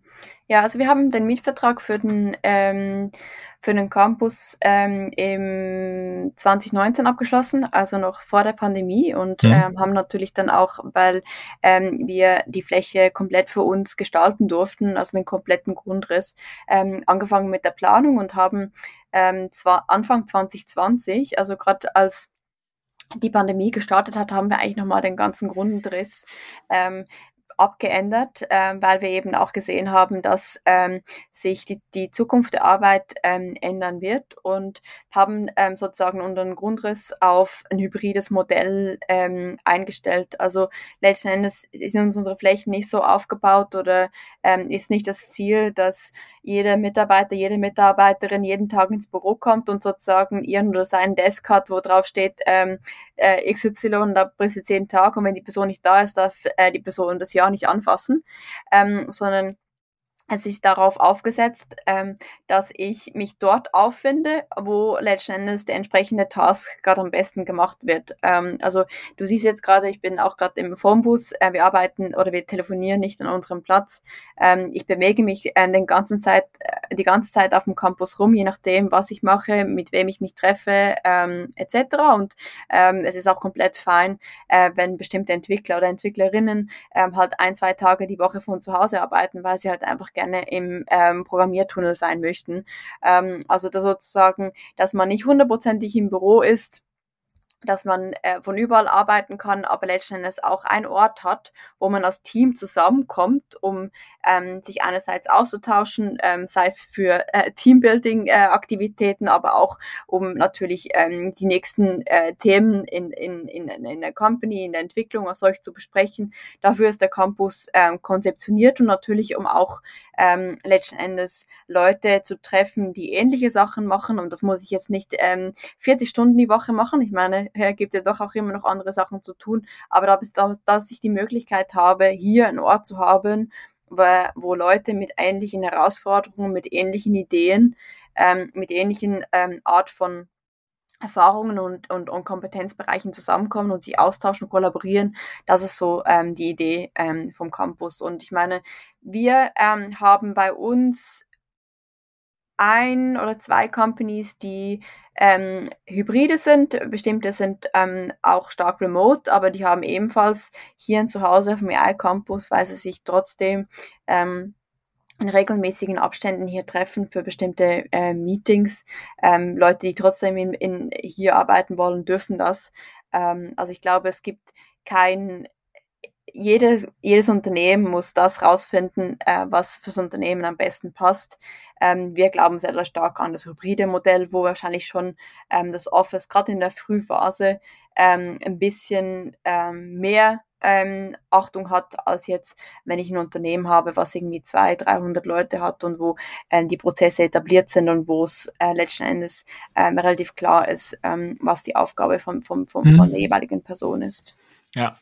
Ja, also wir haben den Mietvertrag für den ähm, für den Campus ähm, im 2019 abgeschlossen, also noch vor der Pandemie und mhm. ähm, haben natürlich dann auch, weil ähm, wir die Fläche komplett für uns gestalten durften, also den kompletten Grundriss, ähm, angefangen mit der Planung und haben ähm, zwar Anfang 2020, also gerade als die Pandemie gestartet hat, haben wir eigentlich nochmal den ganzen Grundriss ähm, abgeändert, ähm, weil wir eben auch gesehen haben, dass ähm, sich die, die Zukunft der Arbeit ähm, ändern wird und haben ähm, sozusagen unseren Grundriss auf ein hybrides Modell ähm, eingestellt. Also letzten Endes sind unsere Flächen nicht so aufgebaut oder ähm, ist nicht das Ziel, dass jeder Mitarbeiter, jede Mitarbeiterin jeden Tag ins Büro kommt und sozusagen ihren oder seinen Desk hat, wo drauf steht ähm, äh, XY, da bist du zehn Tage und wenn die Person nicht da ist, darf äh, die Person das Jahr nicht anfassen, ähm, sondern es ist darauf aufgesetzt, ähm, dass ich mich dort auffinde, wo letzten Endes der entsprechende Task gerade am besten gemacht wird. Ähm, also du siehst jetzt gerade, ich bin auch gerade im Phonebus, äh, wir arbeiten oder wir telefonieren nicht an unserem Platz. Ähm, ich bewege mich äh, den ganzen Zeit, äh, die ganze Zeit auf dem Campus rum, je nachdem, was ich mache, mit wem ich mich treffe, ähm, etc. Und ähm, es ist auch komplett fein, äh, wenn bestimmte Entwickler oder Entwicklerinnen ähm, halt ein, zwei Tage die Woche von zu Hause arbeiten, weil sie halt einfach gerne im ähm, Programmiertunnel sein möchten. Ähm, also da sozusagen, dass man nicht hundertprozentig im Büro ist, dass man äh, von überall arbeiten kann, aber letztendlich auch ein Ort hat, wo man als Team zusammenkommt, um ähm, sich einerseits auszutauschen, ähm, sei es für äh, Teambuilding-Aktivitäten, äh, aber auch um natürlich ähm, die nächsten äh, Themen in, in, in, in der Company, in der Entwicklung als solch zu besprechen. Dafür ist der Campus ähm, konzeptioniert und natürlich um auch ähm, letzten Endes Leute zu treffen, die ähnliche Sachen machen und das muss ich jetzt nicht ähm, 40 Stunden die Woche machen. Ich meine, es gibt ja doch auch immer noch andere Sachen zu tun, aber da, dass, ich die Möglichkeit habe, hier einen Ort zu haben, wo, Leute mit ähnlichen Herausforderungen, mit ähnlichen Ideen, ähm, mit ähnlichen ähm, Art von Erfahrungen und, und, und Kompetenzbereichen zusammenkommen und sich austauschen, kollaborieren. Das ist so ähm, die Idee ähm, vom Campus. Und ich meine, wir ähm, haben bei uns ein oder zwei Companies, die ähm, Hybride sind. Bestimmte sind ähm, auch stark remote, aber die haben ebenfalls hier ein Zuhause auf dem AI Campus, weil sie sich trotzdem ähm, in regelmäßigen Abständen hier treffen für bestimmte äh, Meetings. Ähm, Leute, die trotzdem in, in, hier arbeiten wollen, dürfen das. Ähm, also ich glaube, es gibt kein jedes, jedes Unternehmen muss das rausfinden, äh, was fürs Unternehmen am besten passt. Ähm, wir glauben sehr, sehr stark an das hybride Modell, wo wahrscheinlich schon ähm, das Office gerade in der Frühphase ähm, ein bisschen ähm, mehr ähm, Achtung hat, als jetzt, wenn ich ein Unternehmen habe, was irgendwie 200, 300 Leute hat und wo ähm, die Prozesse etabliert sind und wo es äh, letzten Endes relativ klar ist, was die Aufgabe von, von, von, mhm. von der jeweiligen Person ist. Ja,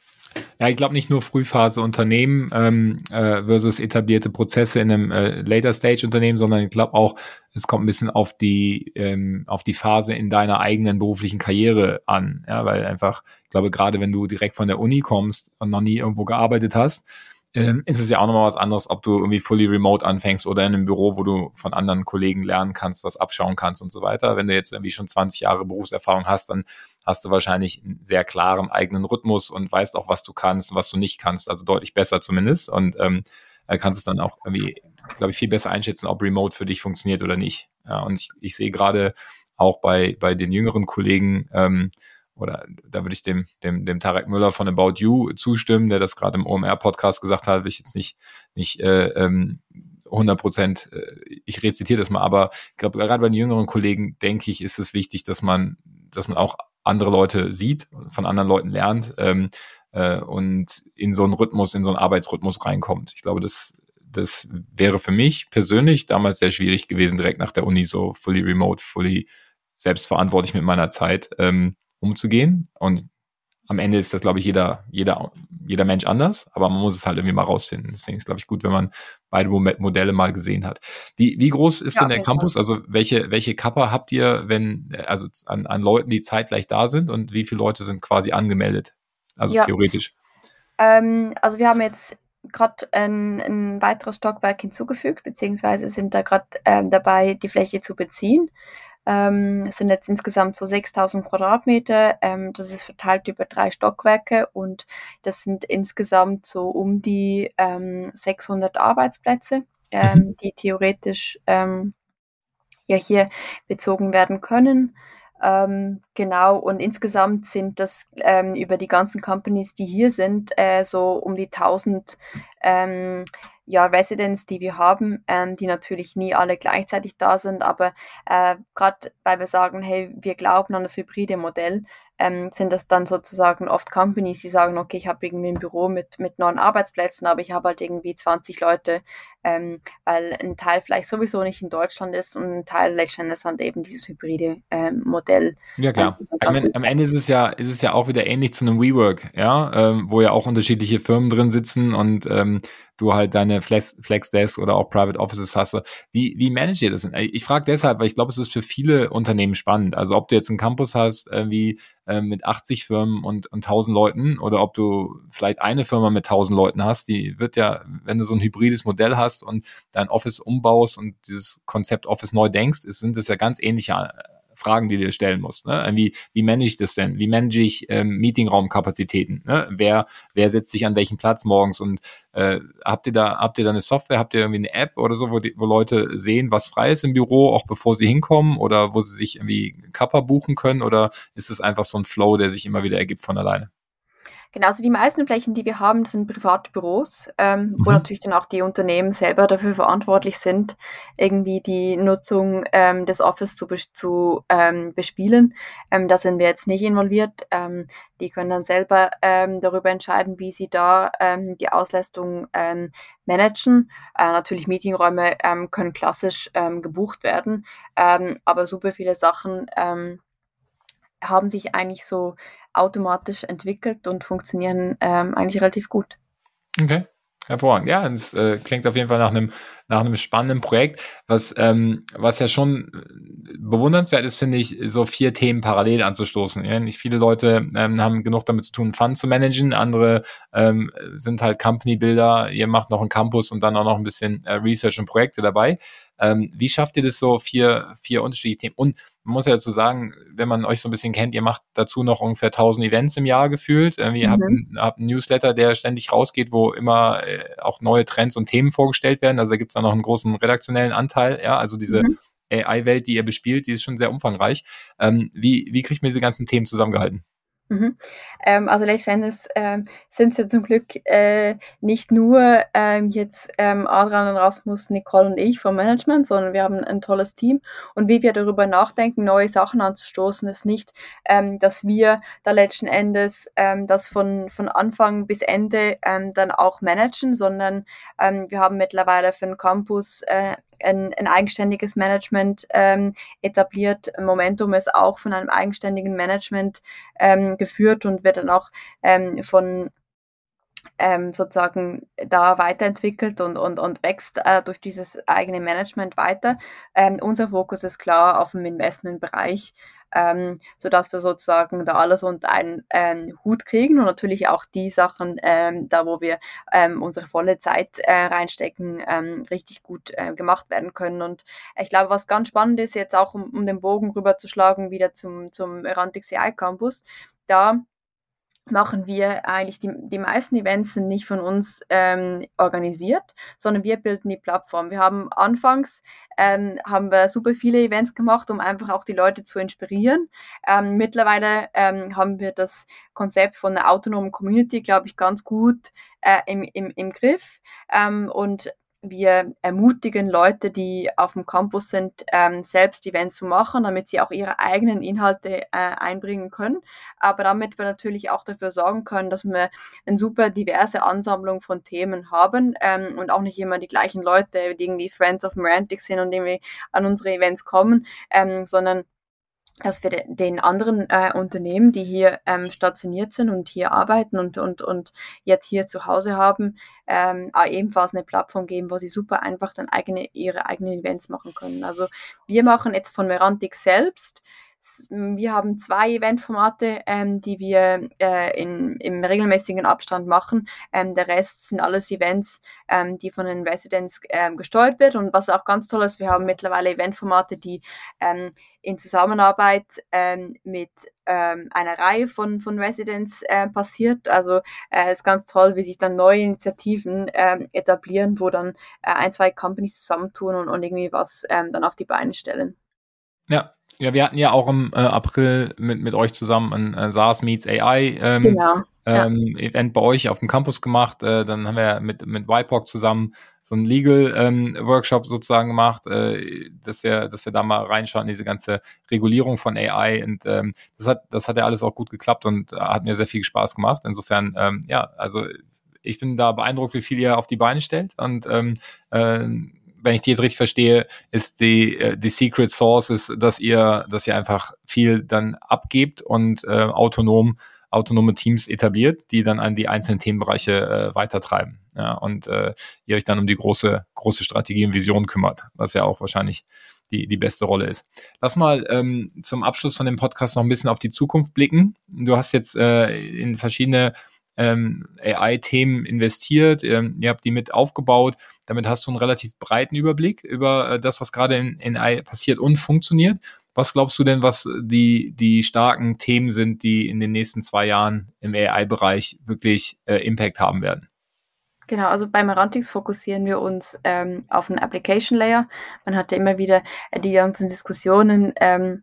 ja, ich glaube nicht nur Frühphase Unternehmen ähm, äh, versus etablierte Prozesse in einem äh, Later Stage Unternehmen, sondern ich glaube auch, es kommt ein bisschen auf die ähm, auf die Phase in deiner eigenen beruflichen Karriere an, ja, weil einfach, ich glaube gerade wenn du direkt von der Uni kommst und noch nie irgendwo gearbeitet hast, ähm, ist es ja auch nochmal was anderes, ob du irgendwie fully remote anfängst oder in einem Büro, wo du von anderen Kollegen lernen kannst, was abschauen kannst und so weiter. Wenn du jetzt irgendwie schon 20 Jahre Berufserfahrung hast, dann hast du wahrscheinlich einen sehr klaren eigenen Rhythmus und weißt auch, was du kannst und was du nicht kannst, also deutlich besser zumindest und ähm, kannst es dann auch irgendwie, glaube ich, viel besser einschätzen, ob Remote für dich funktioniert oder nicht. Ja, und ich, ich sehe gerade auch bei, bei den jüngeren Kollegen, ähm, oder da würde ich dem, dem, dem Tarek Müller von About You zustimmen, der das gerade im OMR-Podcast gesagt hat, will ich jetzt nicht, nicht äh, ähm, 100 Prozent, äh, ich rezitiere das mal, aber ich glaube, gerade bei den jüngeren Kollegen, denke ich, ist es wichtig, dass man, dass man auch andere Leute sieht, von anderen Leuten lernt ähm, äh, und in so einen Rhythmus, in so einen Arbeitsrhythmus reinkommt. Ich glaube, das, das wäre für mich persönlich damals sehr schwierig gewesen, direkt nach der Uni so fully remote, fully selbstverantwortlich mit meiner Zeit. Ähm, umzugehen. Und am Ende ist das, glaube ich, jeder, jeder, jeder Mensch anders, aber man muss es halt irgendwie mal rausfinden. Deswegen ist, glaube ich, gut, wenn man beide Modelle mal gesehen hat. Die, wie groß ist ja, denn der Campus? Also welche, welche Kappa habt ihr, wenn, also an, an Leuten, die zeitgleich da sind und wie viele Leute sind quasi angemeldet? Also ja. theoretisch. Ähm, also wir haben jetzt gerade ein, ein weiteres Stockwerk hinzugefügt, beziehungsweise sind da gerade ähm, dabei, die Fläche zu beziehen. Ähm, es sind jetzt insgesamt so 6000 Quadratmeter. Ähm, das ist verteilt über drei Stockwerke und das sind insgesamt so um die ähm, 600 Arbeitsplätze, ähm, mhm. die theoretisch ähm, ja hier bezogen werden können. Ähm, genau, und insgesamt sind das ähm, über die ganzen Companies, die hier sind, äh, so um die 1000 ähm, ja, Residents, die wir haben, ähm, die natürlich nie alle gleichzeitig da sind, aber äh, gerade weil wir sagen, hey, wir glauben an das hybride Modell, ähm, sind das dann sozusagen oft Companies, die sagen, okay, ich habe irgendwie ein Büro mit, mit neun Arbeitsplätzen, aber ich habe halt irgendwie 20 Leute, ähm, weil ein Teil vielleicht sowieso nicht in Deutschland ist und ein Teil letztendlich halt eben dieses hybride ähm, Modell. Ja klar. Ähm, am, am, Ende ist es ja, ist es ja auch wieder ähnlich zu einem WeWork, ja, ähm, wo ja auch unterschiedliche Firmen drin sitzen und ähm, du halt deine Flex, Flexdesk oder auch Private Offices hast. Wie, wie managt ihr das denn? Ich frage deshalb, weil ich glaube, es ist für viele Unternehmen spannend. Also ob du jetzt einen Campus hast, irgendwie äh, mit 80 Firmen und, und 1000 Leuten oder ob du vielleicht eine Firma mit 1000 Leuten hast, die wird ja, wenn du so ein hybrides Modell hast und dein Office umbaust und dieses Konzept Office neu denkst, ist, sind es ja ganz ähnliche Fragen, die du dir stellen musst. Ne? Wie, wie manage ich das denn? Wie manage ich ähm, Meetingraumkapazitäten? Ne? Wer, wer setzt sich an welchen Platz morgens? Und äh, habt ihr da, habt ihr da eine Software, habt ihr irgendwie eine App oder so, wo, die, wo Leute sehen, was frei ist im Büro, auch bevor sie hinkommen oder wo sie sich irgendwie Kappa buchen können? Oder ist es einfach so ein Flow, der sich immer wieder ergibt von alleine? Genau, also die meisten Flächen, die wir haben, sind private Büros, ähm, mhm. wo natürlich dann auch die Unternehmen selber dafür verantwortlich sind, irgendwie die Nutzung ähm, des Office zu, zu ähm, bespielen. Ähm, da sind wir jetzt nicht involviert. Ähm, die können dann selber ähm, darüber entscheiden, wie sie da die Auslastung managen. Äh, natürlich Meetingräume können klassisch gebucht werden, aber super viele Sachen haben sich eigentlich so automatisch entwickelt und funktionieren ähm, eigentlich relativ gut. Okay. Hervorragend. Ja, es äh, klingt auf jeden Fall nach einem, nach einem spannenden Projekt, was, ähm, was ja schon bewundernswert ist, finde ich, so vier Themen parallel anzustoßen. Ja, nicht viele Leute ähm, haben genug damit zu tun, Fund zu managen, andere ähm, sind halt Company-Builder, ihr macht noch einen Campus und dann auch noch ein bisschen äh, Research und Projekte dabei. Ähm, wie schafft ihr das so, vier, vier unterschiedliche Themen? Und man muss ja dazu sagen, wenn man euch so ein bisschen kennt, ihr macht dazu noch ungefähr 1000 Events im Jahr gefühlt. Äh, ihr mhm. habt, einen, habt einen Newsletter, der ständig rausgeht, wo immer äh, auch neue Trends und Themen vorgestellt werden. Also da gibt es dann noch einen großen redaktionellen Anteil. Ja, also diese mhm. AI-Welt, die ihr bespielt, die ist schon sehr umfangreich. Ähm, wie, wie kriegt man diese ganzen Themen zusammengehalten? Mhm. Ähm, also letztendlich ähm, sind es ja zum Glück äh, nicht nur ähm, jetzt ähm, Adrian und Rasmus, Nicole und ich vom Management, sondern wir haben ein tolles Team. Und wie wir darüber nachdenken, neue Sachen anzustoßen, ist nicht, ähm, dass wir da letzten Endes ähm, das von, von Anfang bis Ende dann auch managen, sondern wir haben mittlerweile für den Campus äh, ein, ein eigenständiges Management ähm, etabliert. Momentum ist auch von einem eigenständigen Management ähm, geführt und wird dann auch ähm, von ähm, sozusagen da weiterentwickelt und, und, und wächst äh, durch dieses eigene Management weiter. Ähm, unser Fokus ist klar auf dem Investmentbereich, ähm, sodass wir sozusagen da alles unter einen ähm, Hut kriegen und natürlich auch die Sachen, ähm, da wo wir ähm, unsere volle Zeit äh, reinstecken, ähm, richtig gut äh, gemacht werden können. Und ich glaube, was ganz spannend ist, jetzt auch um, um den Bogen rüberzuschlagen, wieder zum, zum Erantic CI Campus, da machen wir eigentlich die, die meisten Events sind nicht von uns ähm, organisiert, sondern wir bilden die Plattform. Wir haben anfangs ähm, haben wir super viele Events gemacht, um einfach auch die Leute zu inspirieren. Ähm, mittlerweile ähm, haben wir das Konzept von einer autonomen Community, glaube ich, ganz gut äh, im, im, im Griff. Ähm, und wir ermutigen Leute, die auf dem Campus sind, ähm, selbst Events zu machen, damit sie auch ihre eigenen Inhalte äh, einbringen können. Aber damit wir natürlich auch dafür sorgen können, dass wir eine super diverse Ansammlung von Themen haben ähm, und auch nicht immer die gleichen Leute, die irgendwie Friends of Morantic sind und irgendwie an unsere Events kommen, ähm, sondern dass wir den anderen äh, Unternehmen, die hier ähm, stationiert sind und hier arbeiten und, und, und jetzt hier zu Hause haben, ähm, ebenfalls eine Plattform geben, wo sie super einfach dann eigene, ihre eigenen Events machen können. Also wir machen jetzt von Merantic selbst wir haben zwei Eventformate, ähm, die wir äh, in, im regelmäßigen Abstand machen. Ähm, der Rest sind alles Events, ähm, die von den Residents ähm, gesteuert wird. Und was auch ganz toll ist, wir haben mittlerweile Eventformate, die ähm, in Zusammenarbeit ähm, mit einer Reihe von, von Residents äh, passiert. Also es äh, ist ganz toll, wie sich dann neue Initiativen etablieren, wo dann äh, ein, zwei Companies zusammentun und, und irgendwie was dann auf die Beine stellen. Ja, ja, wir hatten ja auch im äh, April mit, mit euch zusammen ein äh, SaaS Meets AI ähm, genau, ähm, ja. Event bei euch auf dem Campus gemacht. Äh, dann haben wir mit, mit YPOC zusammen so einen Legal ähm, Workshop sozusagen gemacht, äh, dass wir, dass wir da mal reinschauen in diese ganze Regulierung von AI und ähm, das hat, das hat ja alles auch gut geklappt und äh, hat mir sehr viel Spaß gemacht. Insofern, ähm, ja, also ich bin da beeindruckt, wie viel ihr auf die Beine stellt und ähm, äh, wenn ich die jetzt richtig verstehe, ist die, äh, die Secret Source ist, dass ihr, dass ihr einfach viel dann abgebt und äh, autonom autonome Teams etabliert, die dann an die einzelnen Themenbereiche äh, weitertreiben. Ja, und äh, ihr euch dann um die große, große Strategie und Vision kümmert, was ja auch wahrscheinlich die, die beste Rolle ist. Lass mal ähm, zum Abschluss von dem Podcast noch ein bisschen auf die Zukunft blicken. Du hast jetzt äh, in verschiedene ähm, AI-Themen investiert, ähm, ihr habt die mit aufgebaut. Damit hast du einen relativ breiten Überblick über äh, das, was gerade in, in AI passiert und funktioniert. Was glaubst du denn, was die, die starken Themen sind, die in den nächsten zwei Jahren im AI-Bereich wirklich äh, Impact haben werden? Genau, also bei Merantix fokussieren wir uns ähm, auf einen Application Layer. Man hatte immer wieder äh, die ganzen Diskussionen, ähm,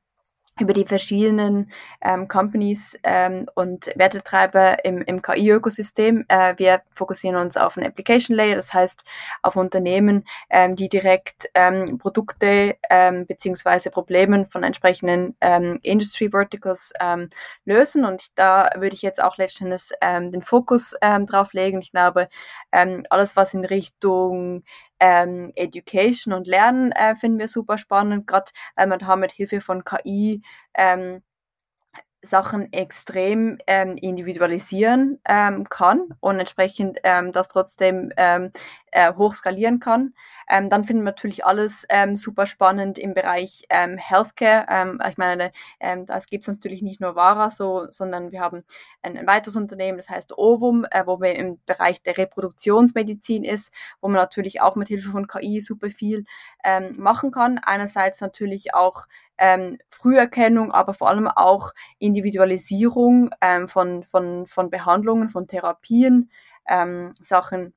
über die verschiedenen ähm, Companies ähm, und Wertetreiber im, im KI-Ökosystem. Äh, wir fokussieren uns auf einen Application Layer, das heißt auf Unternehmen, ähm, die direkt ähm, Produkte ähm, beziehungsweise Probleme von entsprechenden ähm, Industry Verticals ähm, lösen. Und da würde ich jetzt auch letztendlich ähm, den Fokus ähm, drauf legen. Ich glaube, ähm, alles, was in Richtung ähm, Education und Lernen äh, finden wir super spannend, gerade weil man da mit Hilfe von KI ähm, Sachen extrem ähm, individualisieren ähm, kann und entsprechend ähm, das trotzdem ähm, äh, hoch skalieren kann. Ähm, dann finden wir natürlich alles ähm, super spannend im Bereich ähm, Healthcare. Ähm, ich meine, ähm, das gibt es natürlich nicht nur Vara, so, sondern wir haben ein, ein weiteres Unternehmen, das heißt Ovum, äh, wo wir im Bereich der Reproduktionsmedizin ist, wo man natürlich auch mit Hilfe von KI super viel ähm, machen kann. Einerseits natürlich auch ähm, Früherkennung, aber vor allem auch Individualisierung ähm, von, von, von Behandlungen, von Therapien, ähm, Sachen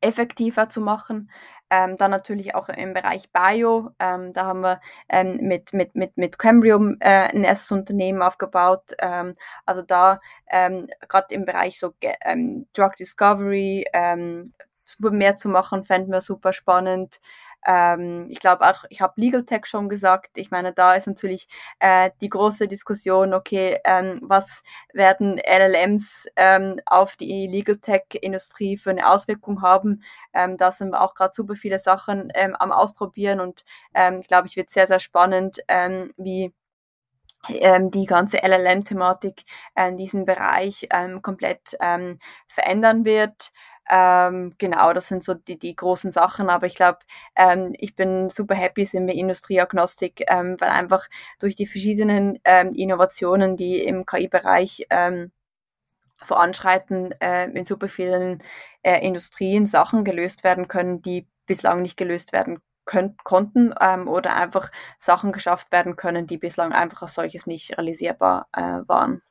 effektiver zu machen. Ähm, dann natürlich auch im Bereich Bio, ähm, da haben wir ähm, mit, mit, mit, mit Cambrium äh, ein erstes Unternehmen aufgebaut. Ähm, also da ähm, gerade im Bereich so ähm, Drug Discovery ähm, mehr zu machen, fänden wir super spannend. Ähm, ich glaube auch, ich habe Legal Tech schon gesagt. Ich meine, da ist natürlich äh, die große Diskussion, okay, ähm, was werden LLMs ähm, auf die Legal Tech-Industrie für eine Auswirkung haben? Ähm, da sind wir auch gerade super viele Sachen ähm, am Ausprobieren und ähm, ich glaube, ich wird sehr, sehr spannend, ähm, wie ähm, die ganze LLM-Thematik äh, diesen Bereich ähm, komplett ähm, verändern wird. Ähm, genau, das sind so die, die großen Sachen. Aber ich glaube, ähm, ich bin super happy, sind wir Industrieagnostik, ähm, weil einfach durch die verschiedenen ähm, Innovationen, die im KI-Bereich ähm, voranschreiten, äh, in super vielen äh, Industrien Sachen gelöst werden können, die bislang nicht gelöst werden können, konnten ähm, oder einfach Sachen geschafft werden können, die bislang einfach als solches nicht realisierbar äh, waren.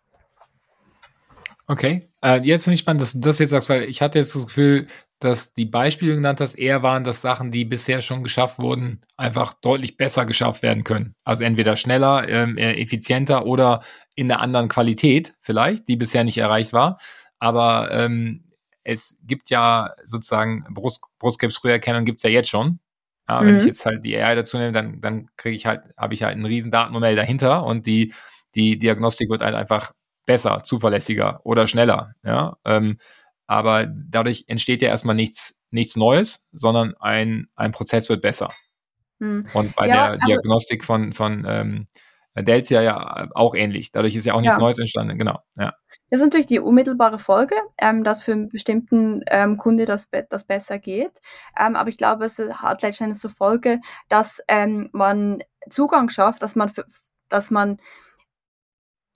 Okay, äh, jetzt finde ich spannend, dass du das jetzt sagst, weil ich hatte jetzt das Gefühl, dass die Beispiele genannt hast, eher waren, dass Sachen, die bisher schon geschafft wurden, einfach deutlich besser geschafft werden können. Also entweder schneller, ähm, effizienter oder in einer anderen Qualität vielleicht, die bisher nicht erreicht war. Aber ähm, es gibt ja sozusagen Brust, Brustkrebsfrüherkennung gibt es ja jetzt schon. Ja, wenn mhm. ich jetzt halt die AI dazu nehme, dann, dann kriege ich halt, habe ich halt einen riesen Datenmodell dahinter und die, die Diagnostik wird halt einfach besser, zuverlässiger oder schneller. Ja? Ähm, aber dadurch entsteht ja erstmal nichts, nichts Neues, sondern ein, ein Prozess wird besser. Hm. Und bei ja, der also, Diagnostik von, von ähm, Delta ja auch ähnlich. Dadurch ist ja auch nichts ja. Neues entstanden, genau. Ja. Das ist natürlich die unmittelbare Folge, ähm, dass für einen bestimmten ähm, Kunde das, das besser geht. Ähm, aber ich glaube, es hat letztendlich zur Folge, dass ähm, man Zugang schafft, dass man, dass man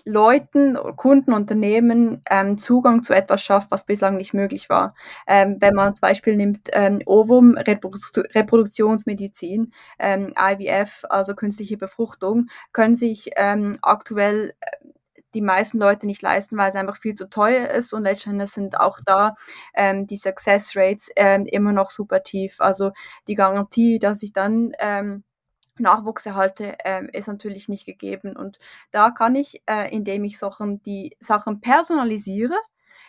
Leuten, Kunden, Unternehmen ähm, Zugang zu etwas schafft, was bislang nicht möglich war. Ähm, wenn man zum Beispiel nimmt ähm, Ovum, Reprodu Reproduktionsmedizin, ähm, IVF, also künstliche Befruchtung, können sich ähm, aktuell äh, die meisten Leute nicht leisten, weil es einfach viel zu teuer ist und letztendlich sind auch da ähm, die Success Rates ähm, immer noch super tief. Also die Garantie, dass ich dann ähm, Nachwuchs erhalte, äh, ist natürlich nicht gegeben. Und da kann ich, äh, indem ich Sachen, die Sachen personalisiere,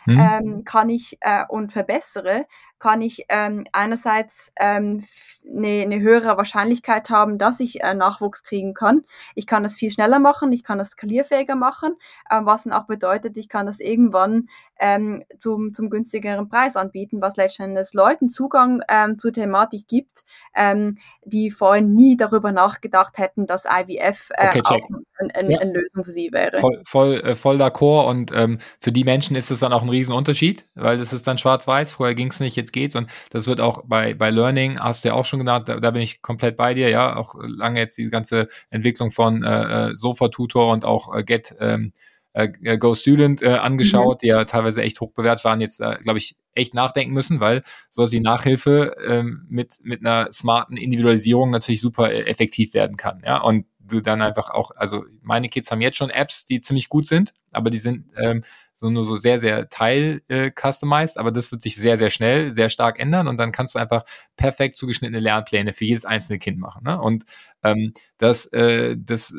mhm. ähm, kann ich äh, und verbessere, kann ich ähm, einerseits ähm, eine, eine höhere Wahrscheinlichkeit haben, dass ich äh, Nachwuchs kriegen kann. Ich kann das viel schneller machen, ich kann das skalierfähiger machen, äh, was dann auch bedeutet, ich kann das irgendwann ähm, zum, zum günstigeren Preis anbieten, was letztendlich Leuten Zugang ähm, zur Thematik gibt, ähm, die vorhin nie darüber nachgedacht hätten, dass IVF äh, okay, auch eine ein, ja. ein Lösung für sie wäre. Voll, voll, äh, voll d'accord und ähm, für die Menschen ist es dann auch ein Riesenunterschied, weil das ist dann schwarz-weiß, vorher ging es nicht, jetzt geht's und das wird auch bei, bei Learning, hast du ja auch schon genannt, da, da bin ich komplett bei dir, ja, auch lange jetzt die ganze Entwicklung von äh, äh Sofa-Tutor und auch äh, Get ähm, äh, äh, Go Student äh, angeschaut, mhm. die ja teilweise echt hoch bewertet waren, jetzt, äh, glaube ich, echt nachdenken müssen, weil so die Nachhilfe ähm, mit, mit einer smarten Individualisierung natürlich super äh, effektiv werden kann. Ja, und du dann einfach auch, also meine Kids haben jetzt schon Apps, die ziemlich gut sind, aber die sind ähm, so nur so sehr, sehr teil äh, aber das wird sich sehr, sehr schnell, sehr stark ändern und dann kannst du einfach perfekt zugeschnittene Lernpläne für jedes einzelne Kind machen. Ne? Und ähm, das, äh, das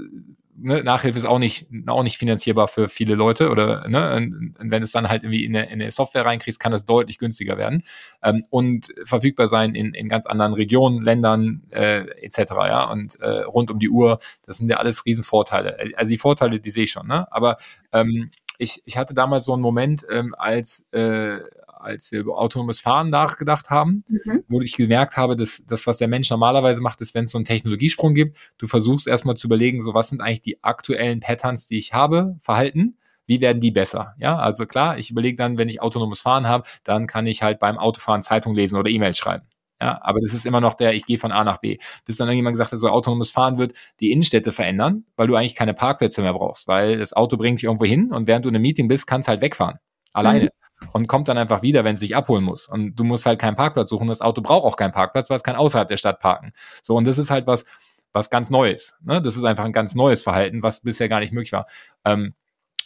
ne, Nachhilfe ist auch nicht, auch nicht finanzierbar für viele Leute oder ne, und, und wenn es dann halt irgendwie in eine, in eine Software reinkriegst, kann das deutlich günstiger werden ähm, und verfügbar sein in, in ganz anderen Regionen, Ländern äh, etc. Ja und äh, rund um die Uhr. Das sind ja alles Riesenvorteile. Also die Vorteile, die sehe ich schon. Ne? Aber ähm, ich, ich hatte damals so einen Moment, ähm, als äh, als wir über autonomes Fahren nachgedacht haben, mhm. wo ich gemerkt habe, dass das, was der Mensch normalerweise macht, ist, wenn es so einen Technologiesprung gibt, du versuchst erstmal zu überlegen, so was sind eigentlich die aktuellen Patterns, die ich habe, Verhalten, wie werden die besser? Ja, also klar, ich überlege dann, wenn ich autonomes Fahren habe, dann kann ich halt beim Autofahren Zeitung lesen oder E-Mail schreiben. Ja, aber das ist immer noch der, ich gehe von A nach B. Bis dann irgendjemand gesagt hat, so autonomes Fahren wird die Innenstädte verändern, weil du eigentlich keine Parkplätze mehr brauchst, weil das Auto bringt dich irgendwo hin und während du in einem Meeting bist, kannst halt wegfahren. Alleine. Mhm und kommt dann einfach wieder, wenn es sich abholen muss. Und du musst halt keinen Parkplatz suchen. Das Auto braucht auch keinen Parkplatz, weil es kann außerhalb der Stadt parken. So, und das ist halt was, was ganz Neues. Ne? Das ist einfach ein ganz neues Verhalten, was bisher gar nicht möglich war. Ähm,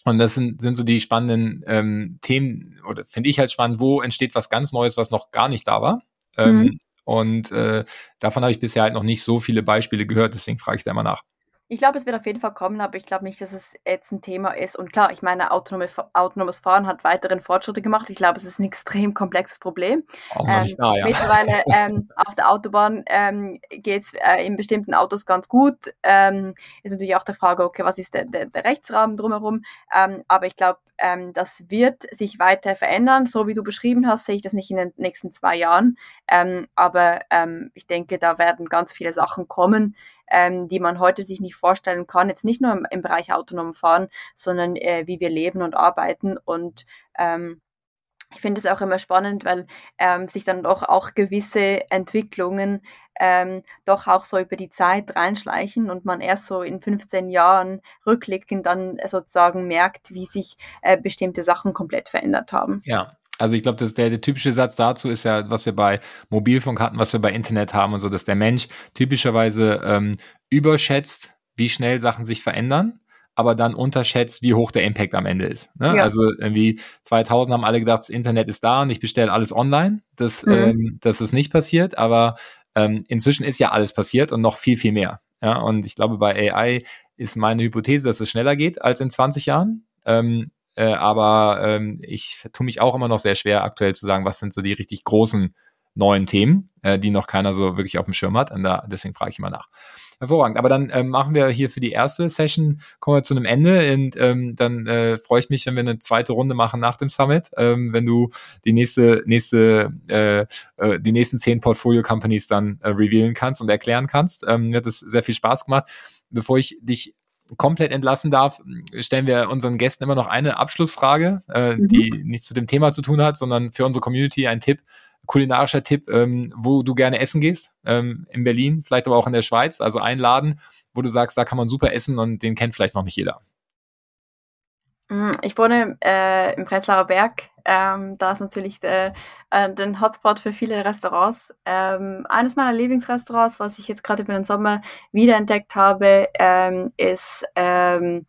und das sind, sind so die spannenden ähm, Themen, oder finde ich halt spannend, wo entsteht was ganz Neues, was noch gar nicht da war. Ähm, mhm. Und äh, davon habe ich bisher halt noch nicht so viele Beispiele gehört, deswegen frage ich da immer nach. Ich glaube, es wird auf jeden Fall kommen, aber ich glaube nicht, dass es jetzt ein Thema ist. Und klar, ich meine, autonome, autonomes Fahren hat weiteren Fortschritte gemacht. Ich glaube, es ist ein *laughs* extrem komplexes Problem. Auch ähm, nicht da, ja. Mittlerweile *laughs* ähm, auf der Autobahn ähm, geht es äh, in bestimmten Autos ganz gut. Ähm, ist natürlich auch die Frage, okay, was ist der, der, der Rechtsrahmen drumherum? Ähm, aber ich glaube, ähm, das wird sich weiter verändern. So wie du beschrieben hast, sehe ich das nicht in den nächsten zwei Jahren. Ähm, aber ich denke, da werden ganz viele Sachen kommen, ähm, die man heute sich nicht vorstellen kann. Jetzt nicht nur im, im Bereich autonom Fahren, sondern äh, wie wir leben und arbeiten. Und ähm, ich finde es auch immer spannend, weil ähm, sich dann doch auch gewisse Entwicklungen ähm, doch auch so über die Zeit reinschleichen und man erst so in 15 Jahren rückblickend dann sozusagen merkt, wie sich äh, bestimmte Sachen komplett verändert haben. Ja, also ich glaube, der, der typische Satz dazu ist ja, was wir bei Mobilfunk hatten, was wir bei Internet haben und so, dass der Mensch typischerweise ähm, überschätzt, wie schnell Sachen sich verändern, aber dann unterschätzt, wie hoch der Impact am Ende ist. Ne? Ja. Also irgendwie 2000 haben alle gedacht, das Internet ist da und ich bestelle alles online. Das, mhm. ähm, das ist nicht passiert, aber ähm, inzwischen ist ja alles passiert und noch viel, viel mehr. Ja, und ich glaube, bei AI ist meine Hypothese, dass es schneller geht als in 20 Jahren. Ähm, äh, aber ähm, ich tue mich auch immer noch sehr schwer, aktuell zu sagen, was sind so die richtig großen neuen Themen, äh, die noch keiner so wirklich auf dem Schirm hat. Und da, deswegen frage ich immer nach. Hervorragend. Aber dann ähm, machen wir hier für die erste Session, kommen wir zu einem Ende und ähm, dann äh, freue ich mich, wenn wir eine zweite Runde machen nach dem Summit, ähm, wenn du die nächste, nächste, äh, äh, die nächsten zehn Portfolio-Companies dann äh, revealen kannst und erklären kannst. Ähm, mir hat es sehr viel Spaß gemacht. Bevor ich dich komplett entlassen darf, stellen wir unseren Gästen immer noch eine Abschlussfrage, äh, mhm. die nichts mit dem Thema zu tun hat, sondern für unsere Community ein Tipp, kulinarischer Tipp, ähm, wo du gerne essen gehst, ähm, in Berlin, vielleicht aber auch in der Schweiz, also ein Laden, wo du sagst, da kann man super essen und den kennt vielleicht noch nicht jeder. Mm, ich wohne äh, im Prenzlauer Berg. Ähm, da ist natürlich der, äh, den Hotspot für viele Restaurants. Ähm, eines meiner Lieblingsrestaurants, was ich jetzt gerade über den Sommer wiederentdeckt habe, ähm, ist ähm,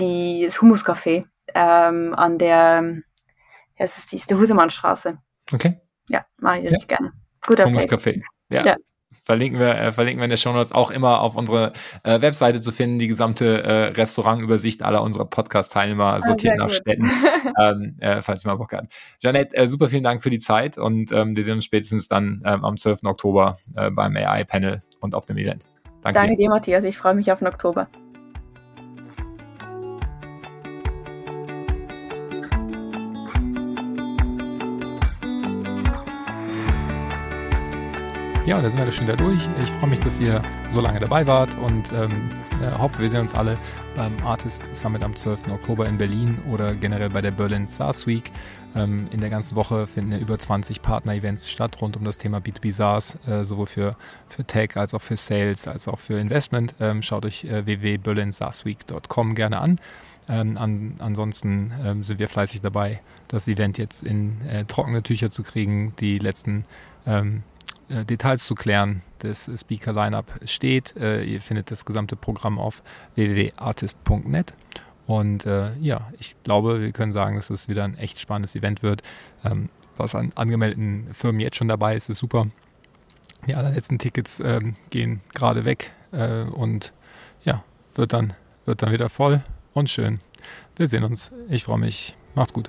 die, das Humuscafé ähm, an der, es ist die, ist die Husemannstraße. Okay. Ja, mache ich ja. richtig gerne. Guter Hummuscafé. Ja. ja. Verlinken wir, äh, verlinken wir in der Show Notes auch immer auf unsere äh, Webseite zu finden, die gesamte äh, Restaurantübersicht aller unserer Podcast-Teilnehmer ah, sortiert nach gut. Städten, *laughs* ähm, äh, falls ihr mal Bock habt. Janette, äh, super vielen Dank für die Zeit und ähm, wir sehen uns spätestens dann ähm, am 12. Oktober äh, beim AI-Panel und auf dem Event. Danke, Danke dir, Matthias. Ich freue mich auf den Oktober. Ja, und da sind wir schon wieder durch. Ich freue mich, dass ihr so lange dabei wart und ähm, äh, hoffe, wir sehen uns alle beim Artist Summit am 12. Oktober in Berlin oder generell bei der Berlin SaaS Week. Ähm, in der ganzen Woche finden ja über 20 Partner-Events statt rund um das Thema B2B SaaS, äh, sowohl für, für Tech als auch für Sales als auch für Investment. Ähm, schaut euch äh, www.berlinsaasweek.com gerne an. Ähm, an, ansonsten ähm, sind wir fleißig dabei, das Event jetzt in äh, trockene Tücher zu kriegen. Die letzten ähm, äh, Details zu klären. Das Speaker-Lineup steht. Äh, ihr findet das gesamte Programm auf www.artist.net. Und äh, ja, ich glaube, wir können sagen, dass es wieder ein echt spannendes Event wird. Ähm, was an angemeldeten Firmen jetzt schon dabei ist, ist super. Die allerletzten Tickets ähm, gehen gerade weg äh, und ja, wird dann, wird dann wieder voll und schön. Wir sehen uns. Ich freue mich. Macht's gut.